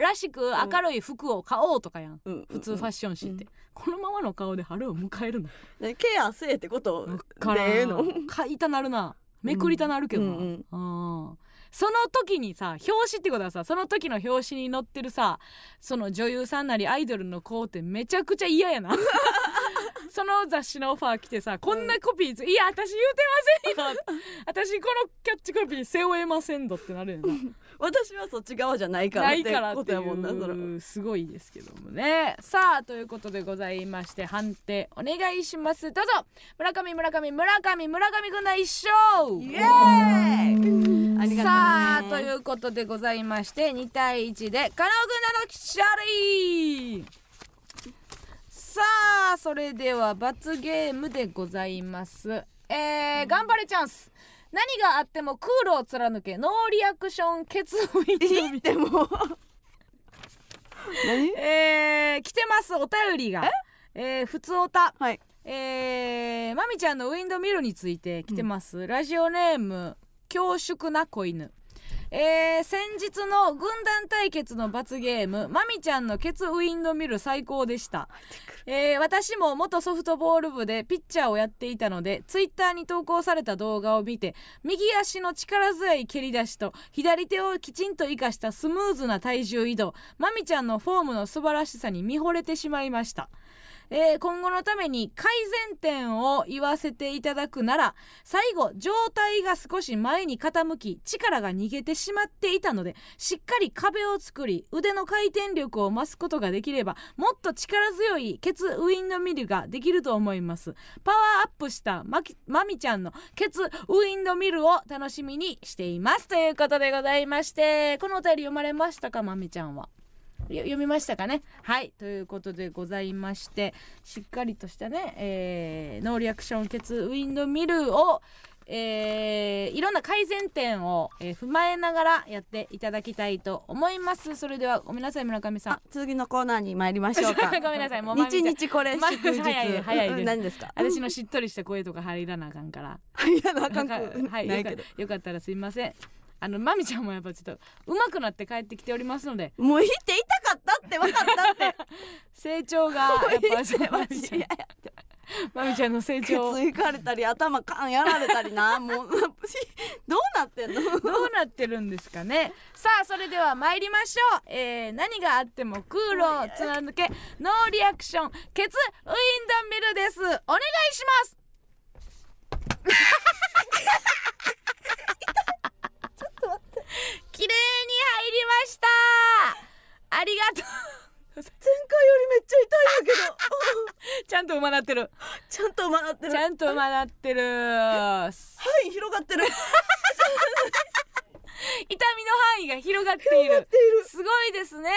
S2: らしく明るい服を買おうとかやん、
S1: うん
S2: 普通ファッション誌って、
S1: うん。
S2: このままの顔で春を迎えるの？
S1: ねケアせえってこと？でええの？
S2: 買いたなるな。めくりたなるけどな、
S1: うんうん。
S2: うんその時にさ表紙ってことはさその時の表紙に載ってるさその女優さんなりアイドルの子ってめちゃくちゃ嫌やな。その雑誌のオファー来てさこんなコピーつ、いや私言うてませんよ。私このキャッチコピー背負えませんどってなるよな
S1: 私はそっち側じゃないから
S2: すごいですけどもね。さあということでございまして判定お願いします。どうぞ。村上村上村上村上軍団一勝!
S1: イエーイ!ありがとうね
S2: さあということでございまして2対1でカナオ軍団の勝利!さあそれでは罰ゲームでございます。えー、頑張れチャンス何があってもクールを貫け。ノーリアクションケツウィンド
S1: いいっても
S2: えー、来てます。お便りが。え？ー、ふつおた。
S1: はい。
S2: えー、まみちゃんのウィンドミルについて来てます、ラジオネーム恐縮な子犬。えー、先日の軍団対決の罰ゲームまみちゃんのケツウィンドミル最高でした、えー私も元ソフトボール部でピッチャーをやっていたのでツイッターに投稿された動画を見て右足の力強い蹴り出しと左手をきちんと生かしたスムーズな体重移動まみちゃんのフォームの素晴らしさに見惚れてしまいました。えー今後のために改善点を言わせていただくなら最後上体が少し前に傾き力が逃げてしまっていたのでしっかり壁を作り腕の回転力を増すことができればもっと力強いケツウィンドミルができると思います。パワーアップしたまきまみちゃんのケツウィンドミルを楽しみにしています。ということでございましてこのお便り読まれましたかまみちゃんは？読みましたかね？はいということでございましてしっかりとしたね、えーノーリアクションケツウィンドミルをえーいろんな改善点を、えー踏まえながらやっていただきたいと思います。それではごめんなさい村上さん。
S1: あ次のコーナーに参りましょうか。
S2: ごめんなさいもう まみちゃん。
S1: 日日これ
S2: ま
S1: 祝日。
S2: 早い早いです
S1: うん何ですか？
S2: 私のしっとりした声とか入らなあかんから。
S1: いやなあかん
S2: はい
S1: ない
S2: よかったらすいませんあのまみちゃんもやっぱちょっと上手くなって帰ってきておりますので。
S1: もう言って痛かったって分かったって。
S2: 成長がやっぱそうま
S1: マ
S2: みちゃん
S1: ジで
S2: まみちゃんの成長
S1: ケツいかれたり頭カンやられたりな。もう どうなってんの？
S2: どうなってるんですかね。さあそれでは参りましょう、えー、何があっても空路を貫け。ノーリアクション。ケツウィンドミルです。お願いします 綺麗に入りました。ありがとう。
S1: 前回よりめっちゃ痛いんだけど。
S2: ちゃんと馬なってる。
S1: ちゃんと回ってる。
S2: ちゃんと馬なってる。
S1: はい広がってる
S2: 痛みの範囲が広がっている。
S1: ている。
S2: すごいですね。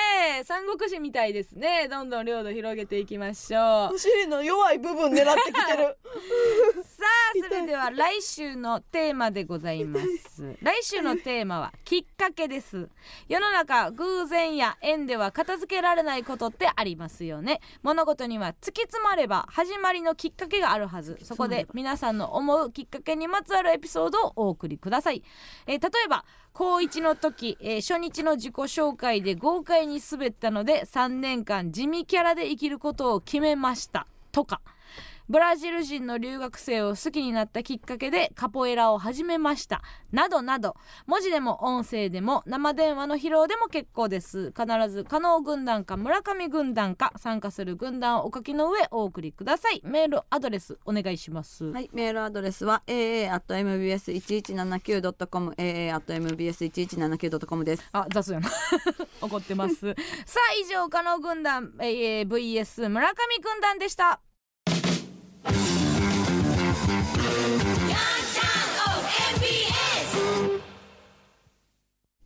S2: 三国志みたいですね。どんどん領土広げていきましょう。
S1: お尻の弱い部分狙ってきてる。
S2: さあそれでは来週のテーマでございます。来週のテーマはきっかけです。世の中偶然や縁では片付けられないことってありますよね。物事には突き詰まれば始まりのきっかけがあるはず。そこで皆さんの思うきっかけにまつわるエピソードをお送りください、えー例えば高1の時、えー初日の自己紹介で豪快に滑ったので3年間地味キャラで生きることを決めました。とか。ブラジル人の留学生を好きになったきっかけでカポエラを始めました。などなど。文字でも音声でも生電話の披露でも結構です。必ず加納軍団か村上軍団か参加する軍団をお書きの上お送りください。メールアドレスお願いします、
S1: はい、メールアドレスは aa.mbs1179.com aa.mbs1179.com です。
S2: あ雑やな。怒ってます。さあ以上加納軍団、えー VS 村上軍団でした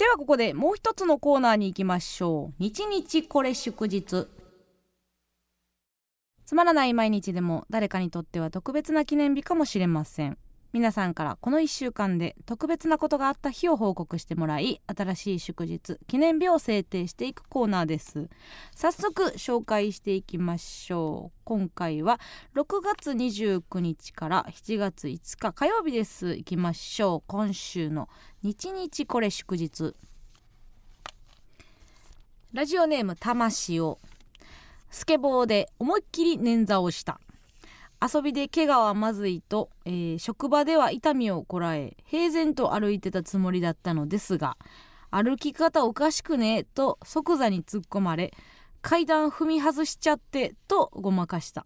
S2: ではここでもう一つのコーナーに行きましょう。日日これ祝日。つまらない毎日でも誰かにとっては特別な記念日かもしれません。皆さんからこの1週間で特別なことがあった日を報告してもらい新しい祝日記念日を制定していくコーナーです。早速紹介していきましょう。今回は6月29日から7月5日火曜日です。いきましょう。今週の日日これ祝日。ラジオネーム魂を。スケボーで思いっきり捻挫をした。遊びで怪我はまずいと、えー職場では痛みをこらえ平然と歩いてたつもりだったのですが歩き方おかしくねと即座に突っ込まれ階段踏み外しちゃってとごまかした。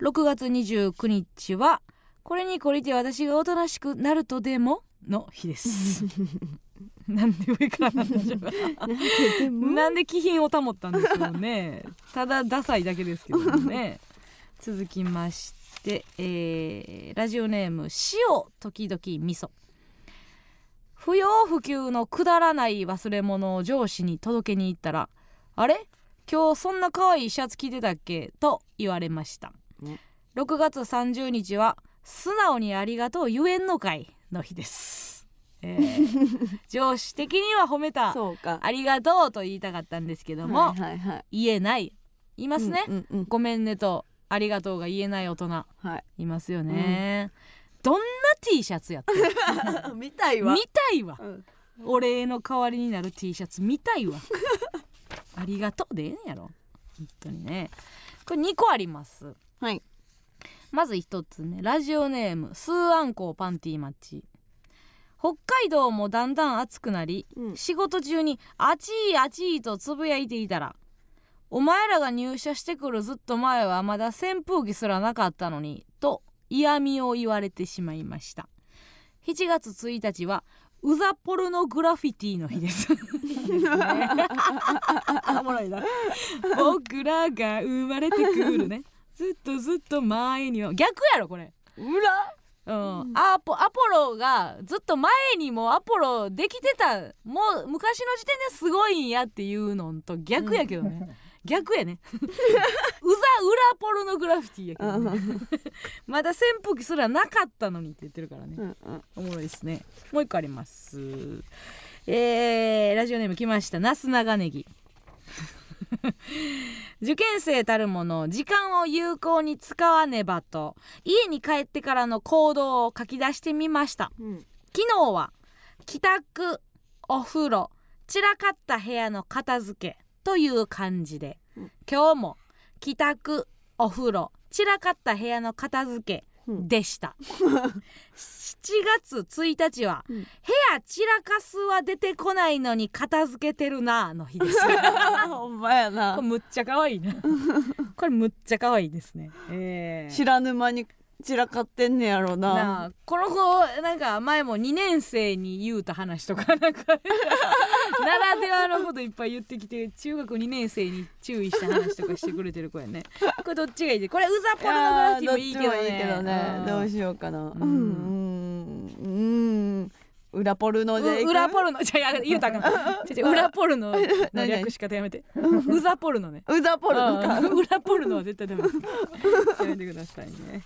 S2: 6月29日はこれに懲りて私がおとなしくなるとでも？の日です。なんで上からなんでしょう。かなんで気品を保ったんでしょうね。ただダサいだけですけどもね続きまして、えーラジオネーム塩時々味噌。不要不急のくだらない忘れ物を上司に届けに行ったら「あれ？今日そんな可愛いシャツ着てたっけ?」と言われました、
S1: ね
S2: 6月30日は「素直にありがとう言えんのかい」の日です、えー 上司的には褒めた
S1: そうか。
S2: ありがとうと言いたかったんですけども、
S1: はいはいはい。
S2: 言えない。いますね、
S1: うんうん。
S2: ごめんねとありがとうが言えない大人
S1: はい。
S2: いますよね、どんな T シャツやってる
S1: 見たいわ。
S2: 見。たいわ。
S1: うん。
S2: お礼の代わりになる T シャツ見たいわ。ありがとうでええんやろ。本当にね。これ2個あります。
S1: はい。
S2: まず1つ目。ラジオネームスーアンコーパンティーマッチ。北海道もだんだん暑くなり、
S1: うん。
S2: 仕事中に「あちいあちい」とつぶやいていたら「お前らが入社してくるずっと前はまだ扇風機すらなかったのに」と嫌味を言われてしまいました。7月1日はウザポルノグラフィティの日です。僕らが生まれてくるね。ずっとずっと前には。逆やろこれ。
S1: 裏？
S2: うん、アポアポロがずっと前にもアポロできてた。もう昔の時点ですごいんやっていうのと逆やけどね、逆やね。うざ裏ポルノグラフィティやけど、ね、まだ扇風機すらなかったのにって言ってるからね、
S1: うんうん。
S2: おもろいですね。もう一個あります。えー、ラジオネーム来ました。なす長ネギ受験生たるもの時間を有効に使わねばと家に帰ってからの行動を書き出してみました。
S1: うん。
S2: 昨日は帰宅お風呂散らかった部屋の片付けという感じで、
S1: うん。
S2: 今日も帰宅お風呂散らかった部屋の片付け
S1: うん。
S2: でした、7月1日は、
S1: うん。
S2: 部屋散らかすは出てこないのに片付けてるなの日です。
S1: ほんまやな。
S2: これむっちゃ可愛いなこれむっちゃ可愛いですね。えー。
S1: 知らぬ間に散らかってんねやろな。
S2: なあこの子なんか前も2年生に言うた話とか なんかならではのこといっぱい言ってきて中学2年生に注意した話とかしてくれてる子やね。これどっちがいい？でこれウザポルノグラフィティもいいけどね。
S1: いいいけどね
S2: うん。
S1: どうしようかな。
S2: う
S1: うん。んうん。うん。裏ポルノで
S2: う裏ポルノじゃあ言うたかん。違う違う裏ポルノの略し方やめて。ウザポルノね。
S1: うざポルノか。
S2: うん。裏ポルノは絶対ダメやめてくださいね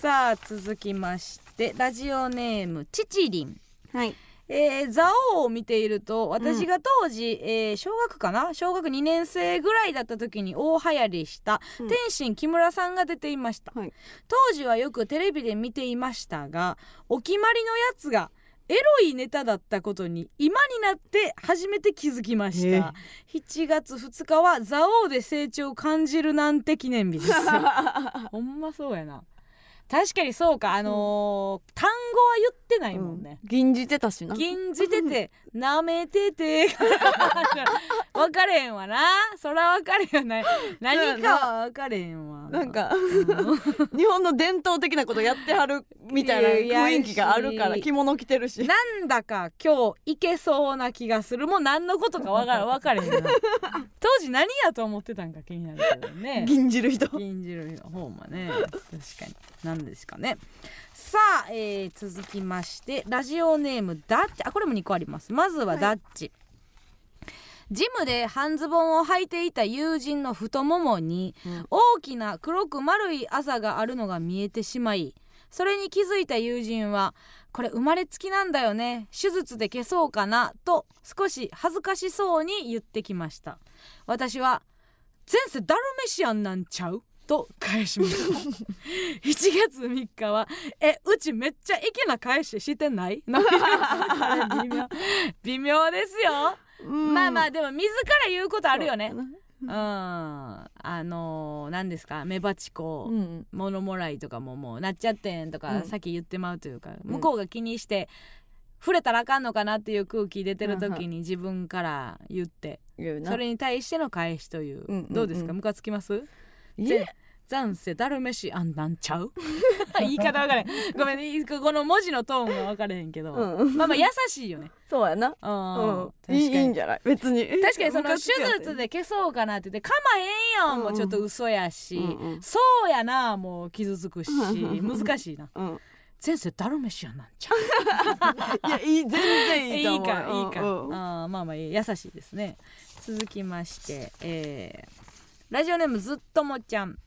S2: さあ続きましてラジオネームチチリン。
S1: はい。
S2: えー、蔵王を見ていると私が当時、えー小学かな？小学2年生ぐらいだった時に大流行りした
S1: うん。
S2: 天心木村さんが出ていました、
S1: はい。
S2: 当時はよくテレビで見ていましたがお決まりのやつがエロいネタだったことに今になって初めて気づきまし
S1: え。
S2: た7月2日は蔵王で成長を感じるなんて記念日です。ほんまそうやな確かにそうか。あのー単語は言ってないもんね、
S1: 銀じてたしな。
S2: 禁じてて舐めてて。分かれへんわな。そら分かれへんない。何かは分かれへんわ。
S1: なんか
S2: う
S1: 日本の伝統的なことやってはるみたいな雰囲気があるから着物着てるし。
S2: なんだか今日いけそうな気がするもう何のことか分から分かれへんな。当時何やと思ってたんか気になるけどね。
S1: 銀じる人。
S2: 銀汁の方もね。確かに何ですかね。さあ、えー続きましてラジオネームダッチ。あこれも2個あります。まずはダッチ、ジムで半ズボンを履いていた友人の太ももに
S1: うん。
S2: 大きな黒く丸いあざがあるのが見えてしまいそれに気づいた友人は「これ生まれつきなんだよね。手術で消そうかな」と少し恥ずかしそうに言ってきました。私は「前世ダルメシアンなんちゃう?」と返しました。7月3日は「えうちめっちゃイケな返ししてない?」の微妙。微妙ですよ、まあまあでも自ら言うことあるよね。うん。あのー、何ですか？メバチコ、
S1: うん。
S2: 物もらいとかももうなっちゃってんとか
S1: うん。
S2: さっき言ってまうというか、
S1: うん。
S2: 向こうが気にして触れたらあかんのかなっていう空気出てる時に自分から言ってそれに対しての返しという、
S1: うんうんうん。
S2: どうですか？ムカつきます？
S1: いえ。
S2: 残世ダルメシあんなんちゃう？言い方分かれへん。ごめんねこの文字のトーンが分かれへんけど、
S1: うん。
S2: まあまあ優しいよね。
S1: そうやな。
S2: うん。
S1: いいんじゃない？別に。
S2: 確かにその手術で消そうかなって言って「かまへんやん」もちょっと嘘やし、
S1: うんうん。
S2: そうやなもう傷つくし。
S1: うん。
S2: 難しいな。
S1: うん。
S2: 前世ダルメシアなんちゃう？
S1: いやいい全然いいと思う。
S2: いいかいいか、
S1: うんうん。
S2: あーまあまあ優しいですね。続きまして、えーラジオネームずっともちゃん。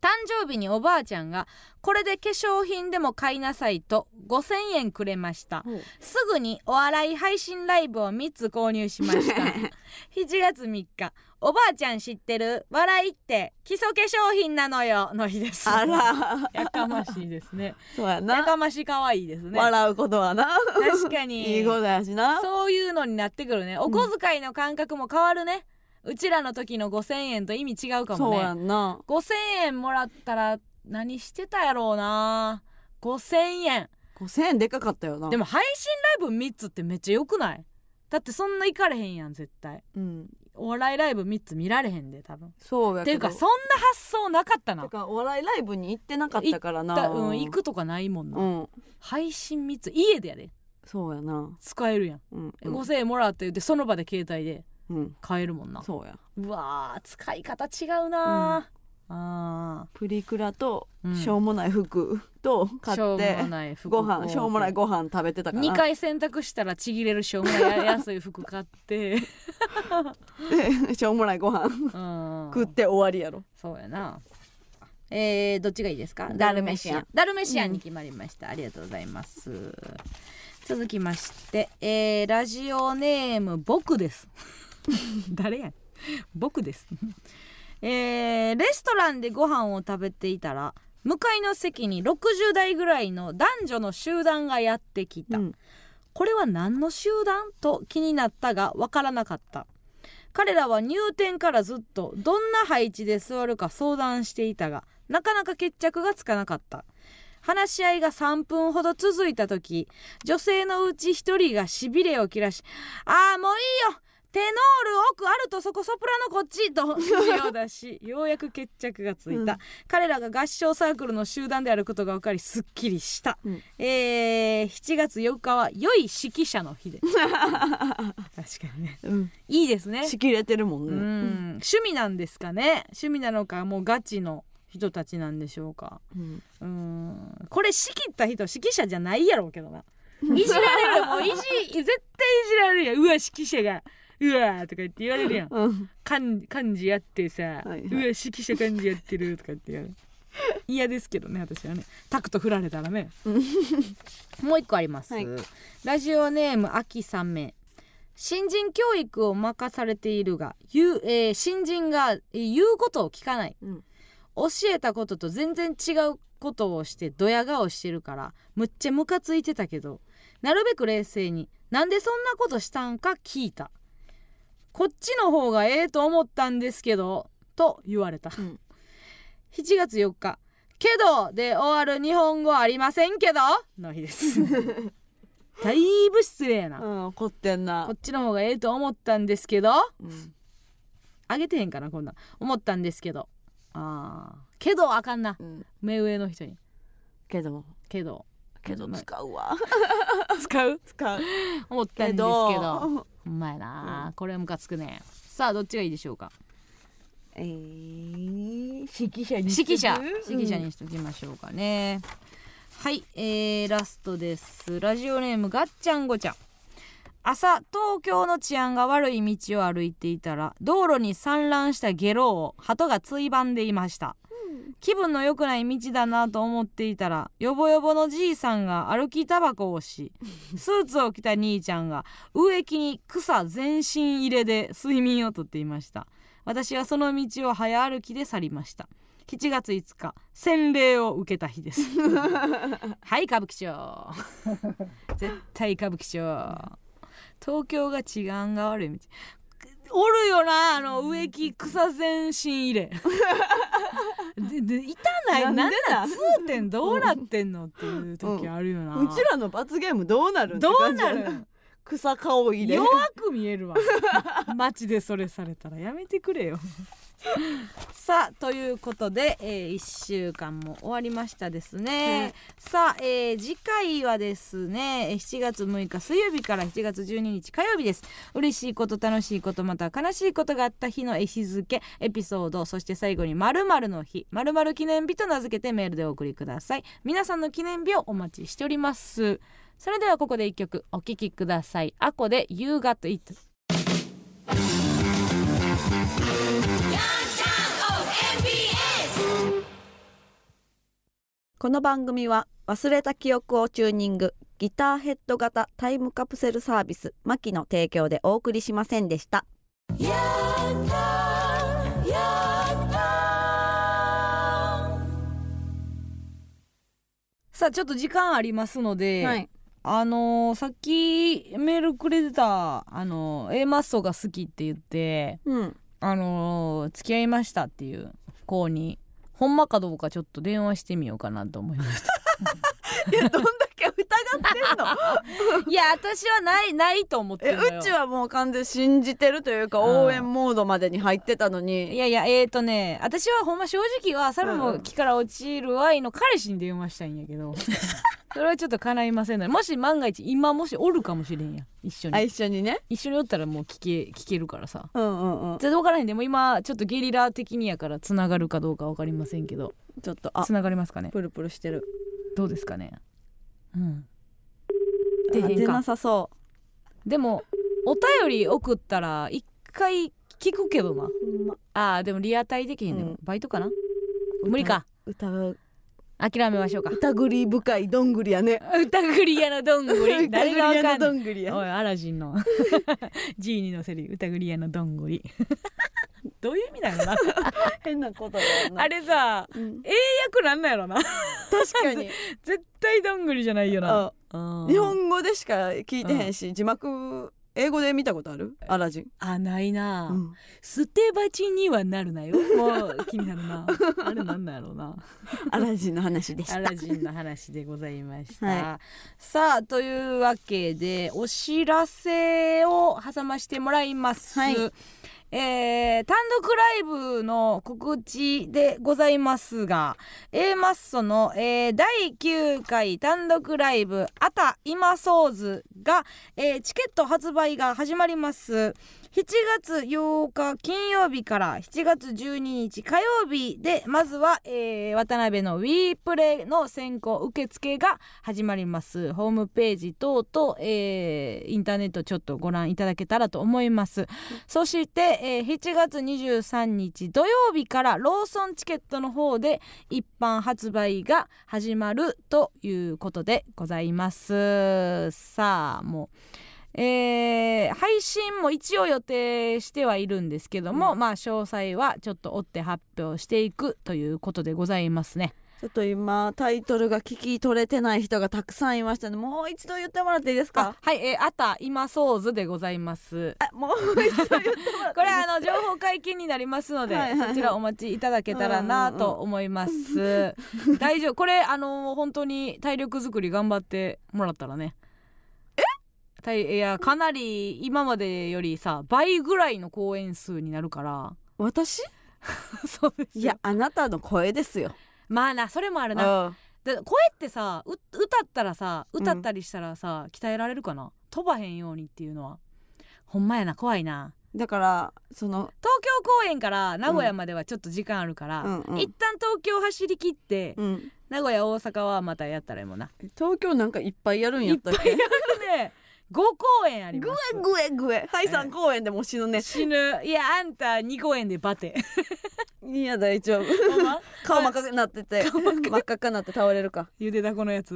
S2: 誕生日におばあちゃんがこれで化粧品でも買いなさいと5000円くれました。すぐにお笑い配信ライブを3つ購入しました。7月3日。おばあちゃん知ってる？笑いって基礎化粧品なのよ。の日です。
S1: あら。
S2: やかましいですね。や
S1: そうやな。
S2: かまし可愛いですね。
S1: 笑うことはな。
S2: 確かに。
S1: いいことやしな。
S2: そういうのになってくるね。お小遣いの感覚も変わるね、うちらの時の5,000円と意味違うかも
S1: そうや
S2: ね
S1: んな。
S2: 5,000円もらったら何してたやろうな。5,000円。
S1: 5000円でかかったよな。
S2: でも配信ライブ3つってめっちゃよくない？だってそんな行かれへんやん絶対。
S1: うん。
S2: お笑いライブ3つ見られへんで多分。
S1: そうやけど。
S2: っていうかそんな発想なかったな。
S1: てかお笑いライブに行ってなかったからな。
S2: だうん行くとかないもんな、
S1: うん。
S2: 配信3つ家でやで。
S1: そうやな。
S2: 使えるやん、
S1: うん。
S2: え5,000円もらって言ってその場で携帯で
S1: うん。
S2: 買えるもんな。
S1: そうや。
S2: うわー使い方違うなあ
S1: プリクラと
S2: うん。
S1: しょうもない服と買
S2: しょう
S1: って
S2: もない服
S1: ご飯しょうもないご飯食べてたから。
S2: 2回洗濯したらちぎれるしょうもないや安い服買って。
S1: でしょうもないご飯。
S2: うん。
S1: 食って終わりやろ。
S2: そうやな。えー、どっちがいいですか？
S1: ダルメシア。ン
S2: ダルメシア。ンに決まりました、ありがとうございます。続きまして、えー、ラジオネーム僕です 誰や僕です。えー、レストランでご飯を食べていたら向かいの席に60代ぐらいの男女の集団がやってきた、
S1: うん。
S2: これは何の集団？と気になったがわからなかった。彼らは入店からずっとどんな配置で座るか相談していたがなかなか決着がつかなかった。話し合いが3分ほど続いた時女性のうち1人がしびれを切らし「ああもういいよテノール奥アルトそこソプラノこっち」と指を出しようやく決着がついた、
S1: うん。
S2: 彼らが合唱サークルの集団であることが分かりすっきりした、
S1: うん。
S2: えー、7月4日は良い指揮者の日で。確かにね。
S1: うん。
S2: いいですね。
S1: しきれてるもんね。
S2: うん。趣味なんですかね。趣味なのかもうガチの人たちなんでしょうか。
S1: うん。
S2: うん。これ仕切った人指揮者じゃないやろうけどな。いじられるよ。もういじ絶対いじられるやんうわ指揮者がうわとか言って言われるやん。
S1: うん。
S2: 漢漢字やってさ、
S1: はいはい。う
S2: わ指揮者漢字やってるとか言って言われる。嫌ですけどね私はね。タクト振られたらね。もう一個あります、
S1: はい。
S2: ラジオネーム秋三名新人教育を任されているが言う、えー新人がえー言うことを聞かない。
S1: うん。
S2: 教えたことと全然違うことをしてドヤ顔してるからむっちゃムカついてたけどなるべく冷静になんでそんなことしたんか聞いたこっちの方がええと思ったんですけどと言われた、
S1: うん。
S2: 7月4日「けど」で終わる日本語ありませんけどの日です。だいぶ失礼やな、
S1: うん怒ってんな。
S2: こっちの方がええと思ったんですけど
S1: うん。
S2: あげてへんかなこんな。ん思ったんですけど。あー。けどあかんな。
S1: うん。
S2: 目上の人に。
S1: けど。
S2: けど。
S1: けど
S2: ま
S1: 使うわ。
S2: 使う？
S1: 使う。
S2: 思ったんですけ
S1: け
S2: ど
S1: ど
S2: ほんまやな、これはムカつくね。さあどっちがいいでしょうか？
S1: えー、指揮者に
S2: 指揮者。指揮者にしときましょうかね、はい、えー、ラストです。ラジオネームがっちゃんごちゃん。朝東京の治安が悪い道を歩いていたら道路に散乱したゲロを鳩がついばんでいました気分の良くない道だなと思っていたらヨボヨボのじいさんが歩きタバコをし スーツを着た兄ちゃんが植木に草全身入れで睡眠をとっていました。私はその道を早歩きで去りました。7月5日洗礼を受けた日です。はい歌舞伎町。絶対歌舞伎町。東京が治安が悪い道おるよなあの植木草全身入れ。でで痛ない
S1: なんでなん
S2: 通点どうなってんのっていう時あるよな、
S1: うちらの罰ゲームどうなるん
S2: どうなる？
S1: 草顔入れ。
S2: 弱く見えるわ。街でそれされたらやめてくれよ さあということで、え1週間も終わりましたですね、
S1: はい。
S2: さあ、えー次回はですねえー7月6日水曜日から7月12日火曜日です。嬉しいこと楽しいことまたは悲しいことがあった日の絵日付エピソードそして最後に〇〇の日〇〇記念日と名付けてメールでお送りください。皆さんの記念日をお待ちしております。それではここで一曲お聴きください。アコで You Got It
S1: この番組は忘れた記憶をチューニングギターヘッド型タイムカプセルサービスマキの提供でお送りしませんでした。
S2: さあちょっと時間ありますので、
S1: はい。
S2: あのーさっきメールくれてたあのー A マッソが好きって言って
S1: うん。
S2: あのー付き合いましたっていう子にほんまかどうかちょっと電話してみようかなと思いました。
S1: いやどんだけ疑ってんの？
S2: いや私はないないと思って
S1: え
S2: る
S1: うちはもう完全に信じてるというか
S2: うん。
S1: 応援モードまでに入ってたの
S2: い
S1: に
S2: やいやえーとね私はほんま正直は猿も木から落ちる愛の彼氏に電話したいんやけど それはちょっと叶いませんのでもし万が一今もしおるかもしれんや。一緒
S1: あ
S2: に
S1: 一緒にね。
S2: 一緒におったらもう聞け聞けるからさ。
S1: うんうんうん。
S2: 全然分からへん？でも今ちょっとゲリラ的にやからつながるかどうか分かりませんけど。
S1: ちょっとあ。
S2: つながりますかね？
S1: プルプルしてる
S2: どうですかね？うん。
S1: あ
S2: 出へんか
S1: 出なさそ
S2: でもお便り送ったら一回聞くけどな。あーでもリアタイできへんでも、
S1: うん。
S2: バイトかな？無理か。
S1: 歌う。
S2: 諦めましょうか。
S1: 疑り深いどんぐりやね。
S2: 歌ぐり屋のどんぐり？誰がわ
S1: 疑り屋のどんぐりや。
S2: おいアラジンの。G に乗せる歌ぐり屋のどんぐりどういう意味なのな。
S1: 変なこと
S2: あれさ
S1: うん。
S2: 英訳なんなんやろな。
S1: 確かに。
S2: 絶対どんぐりじゃないよな。
S1: 日本語でしか聞いてへんし字幕英語で見たことある？アラジン。
S2: あないな、
S1: うん。
S2: 捨て鉢にはなるなよ。もう気になるな。あれなんなんやろうな。
S1: アラジンの話でし
S2: ア
S1: た
S2: ラジンの話でございました、
S1: は
S2: さあというわけでお知らせを挟ましてもらいます、
S1: はい
S2: えー単独ライブの告知でございますが A マッソの、えー第9回単独ライブ「あた今ソーズが」えーチケット発売が始まります。7月8日金曜日から7月12日火曜日でまずは、えー渡辺の WE プレイの先行受付が始まります。ホームページ等々、えーインターネットちょっとご覧いただけたらと思います。そして、えー7月23日土曜日からローソンチケットの方で一般発売が始まるということでございます。さあもうえー配信も一応予定してはいるんですけども、まあ詳細はちょっと追って発表していくということでございますね。
S1: ちょっと今タイトルが聞き取れてない人がたくさんいましたのでもう一度言ってもらっていいです
S2: あ
S1: か
S2: はい、えー、あた今ソーズでございます。
S1: あもう一度言ってもらって
S2: これあの情報解禁になりますので
S1: はい
S2: そちらお待ちいただけたらなと思います。大丈夫これあの本当に体力作り頑張ってもらったらね。えいやかなり今までよりさ倍ぐらいの公演数になるから。
S1: 私？
S2: そうですよ。
S1: いやあなたの声ですよ。
S2: まあなそれもあるな。声ってさう歌ったらさ歌ったりしたらさ、鍛えられるかな？飛ばへんようにっていうのは。ほんまやな怖いな。
S1: だからその
S2: 東京公演から名古屋まではちょっと時間あるから、
S1: うんうん。
S2: 一旦東京走り切って、
S1: うん。
S2: 名古屋大阪はまたやったらいいもんな。
S1: 東京なんかいっぱいやるんやったっけ？
S2: いっぱいやるね5公演あり
S1: ぐ
S2: ます。
S1: えぐえぐえ。はい3公演でもう死ぬね。
S2: 死ぬ。いやあんた2公演でバテ。
S1: いや大丈夫。顔真っ赤くなってて真っ赤。くなって倒れるか。
S2: ゆでだこのやつ。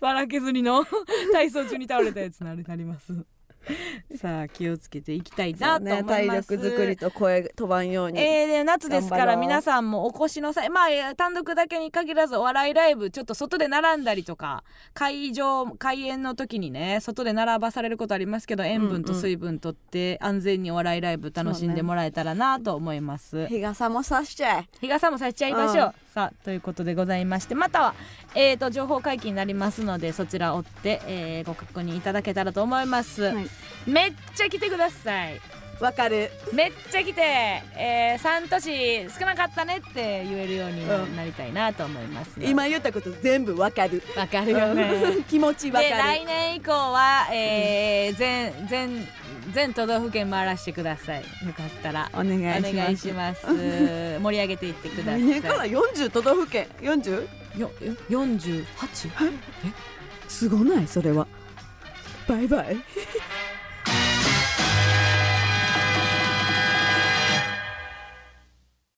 S2: 笑けずにの体操中に倒れたやつななります さあ気をつけていきたいなと思います、
S1: 体力作りと声飛ばんように、
S2: えーで夏ですから皆さんもお越しの際まあえー単独だけに限らずお笑いライブちょっと外で並んだりとか会場開演の時にね外で並ばされることありますけど塩分と水分とって安全にお笑いライブ楽しんでもらえたらなと思います、
S1: 日傘もさしちゃえ。
S2: 日傘もさせちゃいましょう、
S1: うん
S2: さあということでございましてまたは、えー、と情報解禁になりますのでそちらを追って、えーご確認いただけたらと思います、
S1: はい
S2: めっちゃ来てください。
S1: わかる。
S2: めっちゃ来て、えー、3都市少なかったねって言えるように
S1: うん。
S2: なりたいなと思います、ね
S1: 今言ったこと全部わかる。
S2: わかるよね。
S1: 気持ちわ
S2: で
S1: か
S2: 来年以降は、えー全全全都道府県回らせてください。よかったら。
S1: るお願いします。
S2: お願いします。盛り上げていってください。
S1: 来年から40都道府県？40?
S2: よえ 48?
S1: すごない？それはバイバイ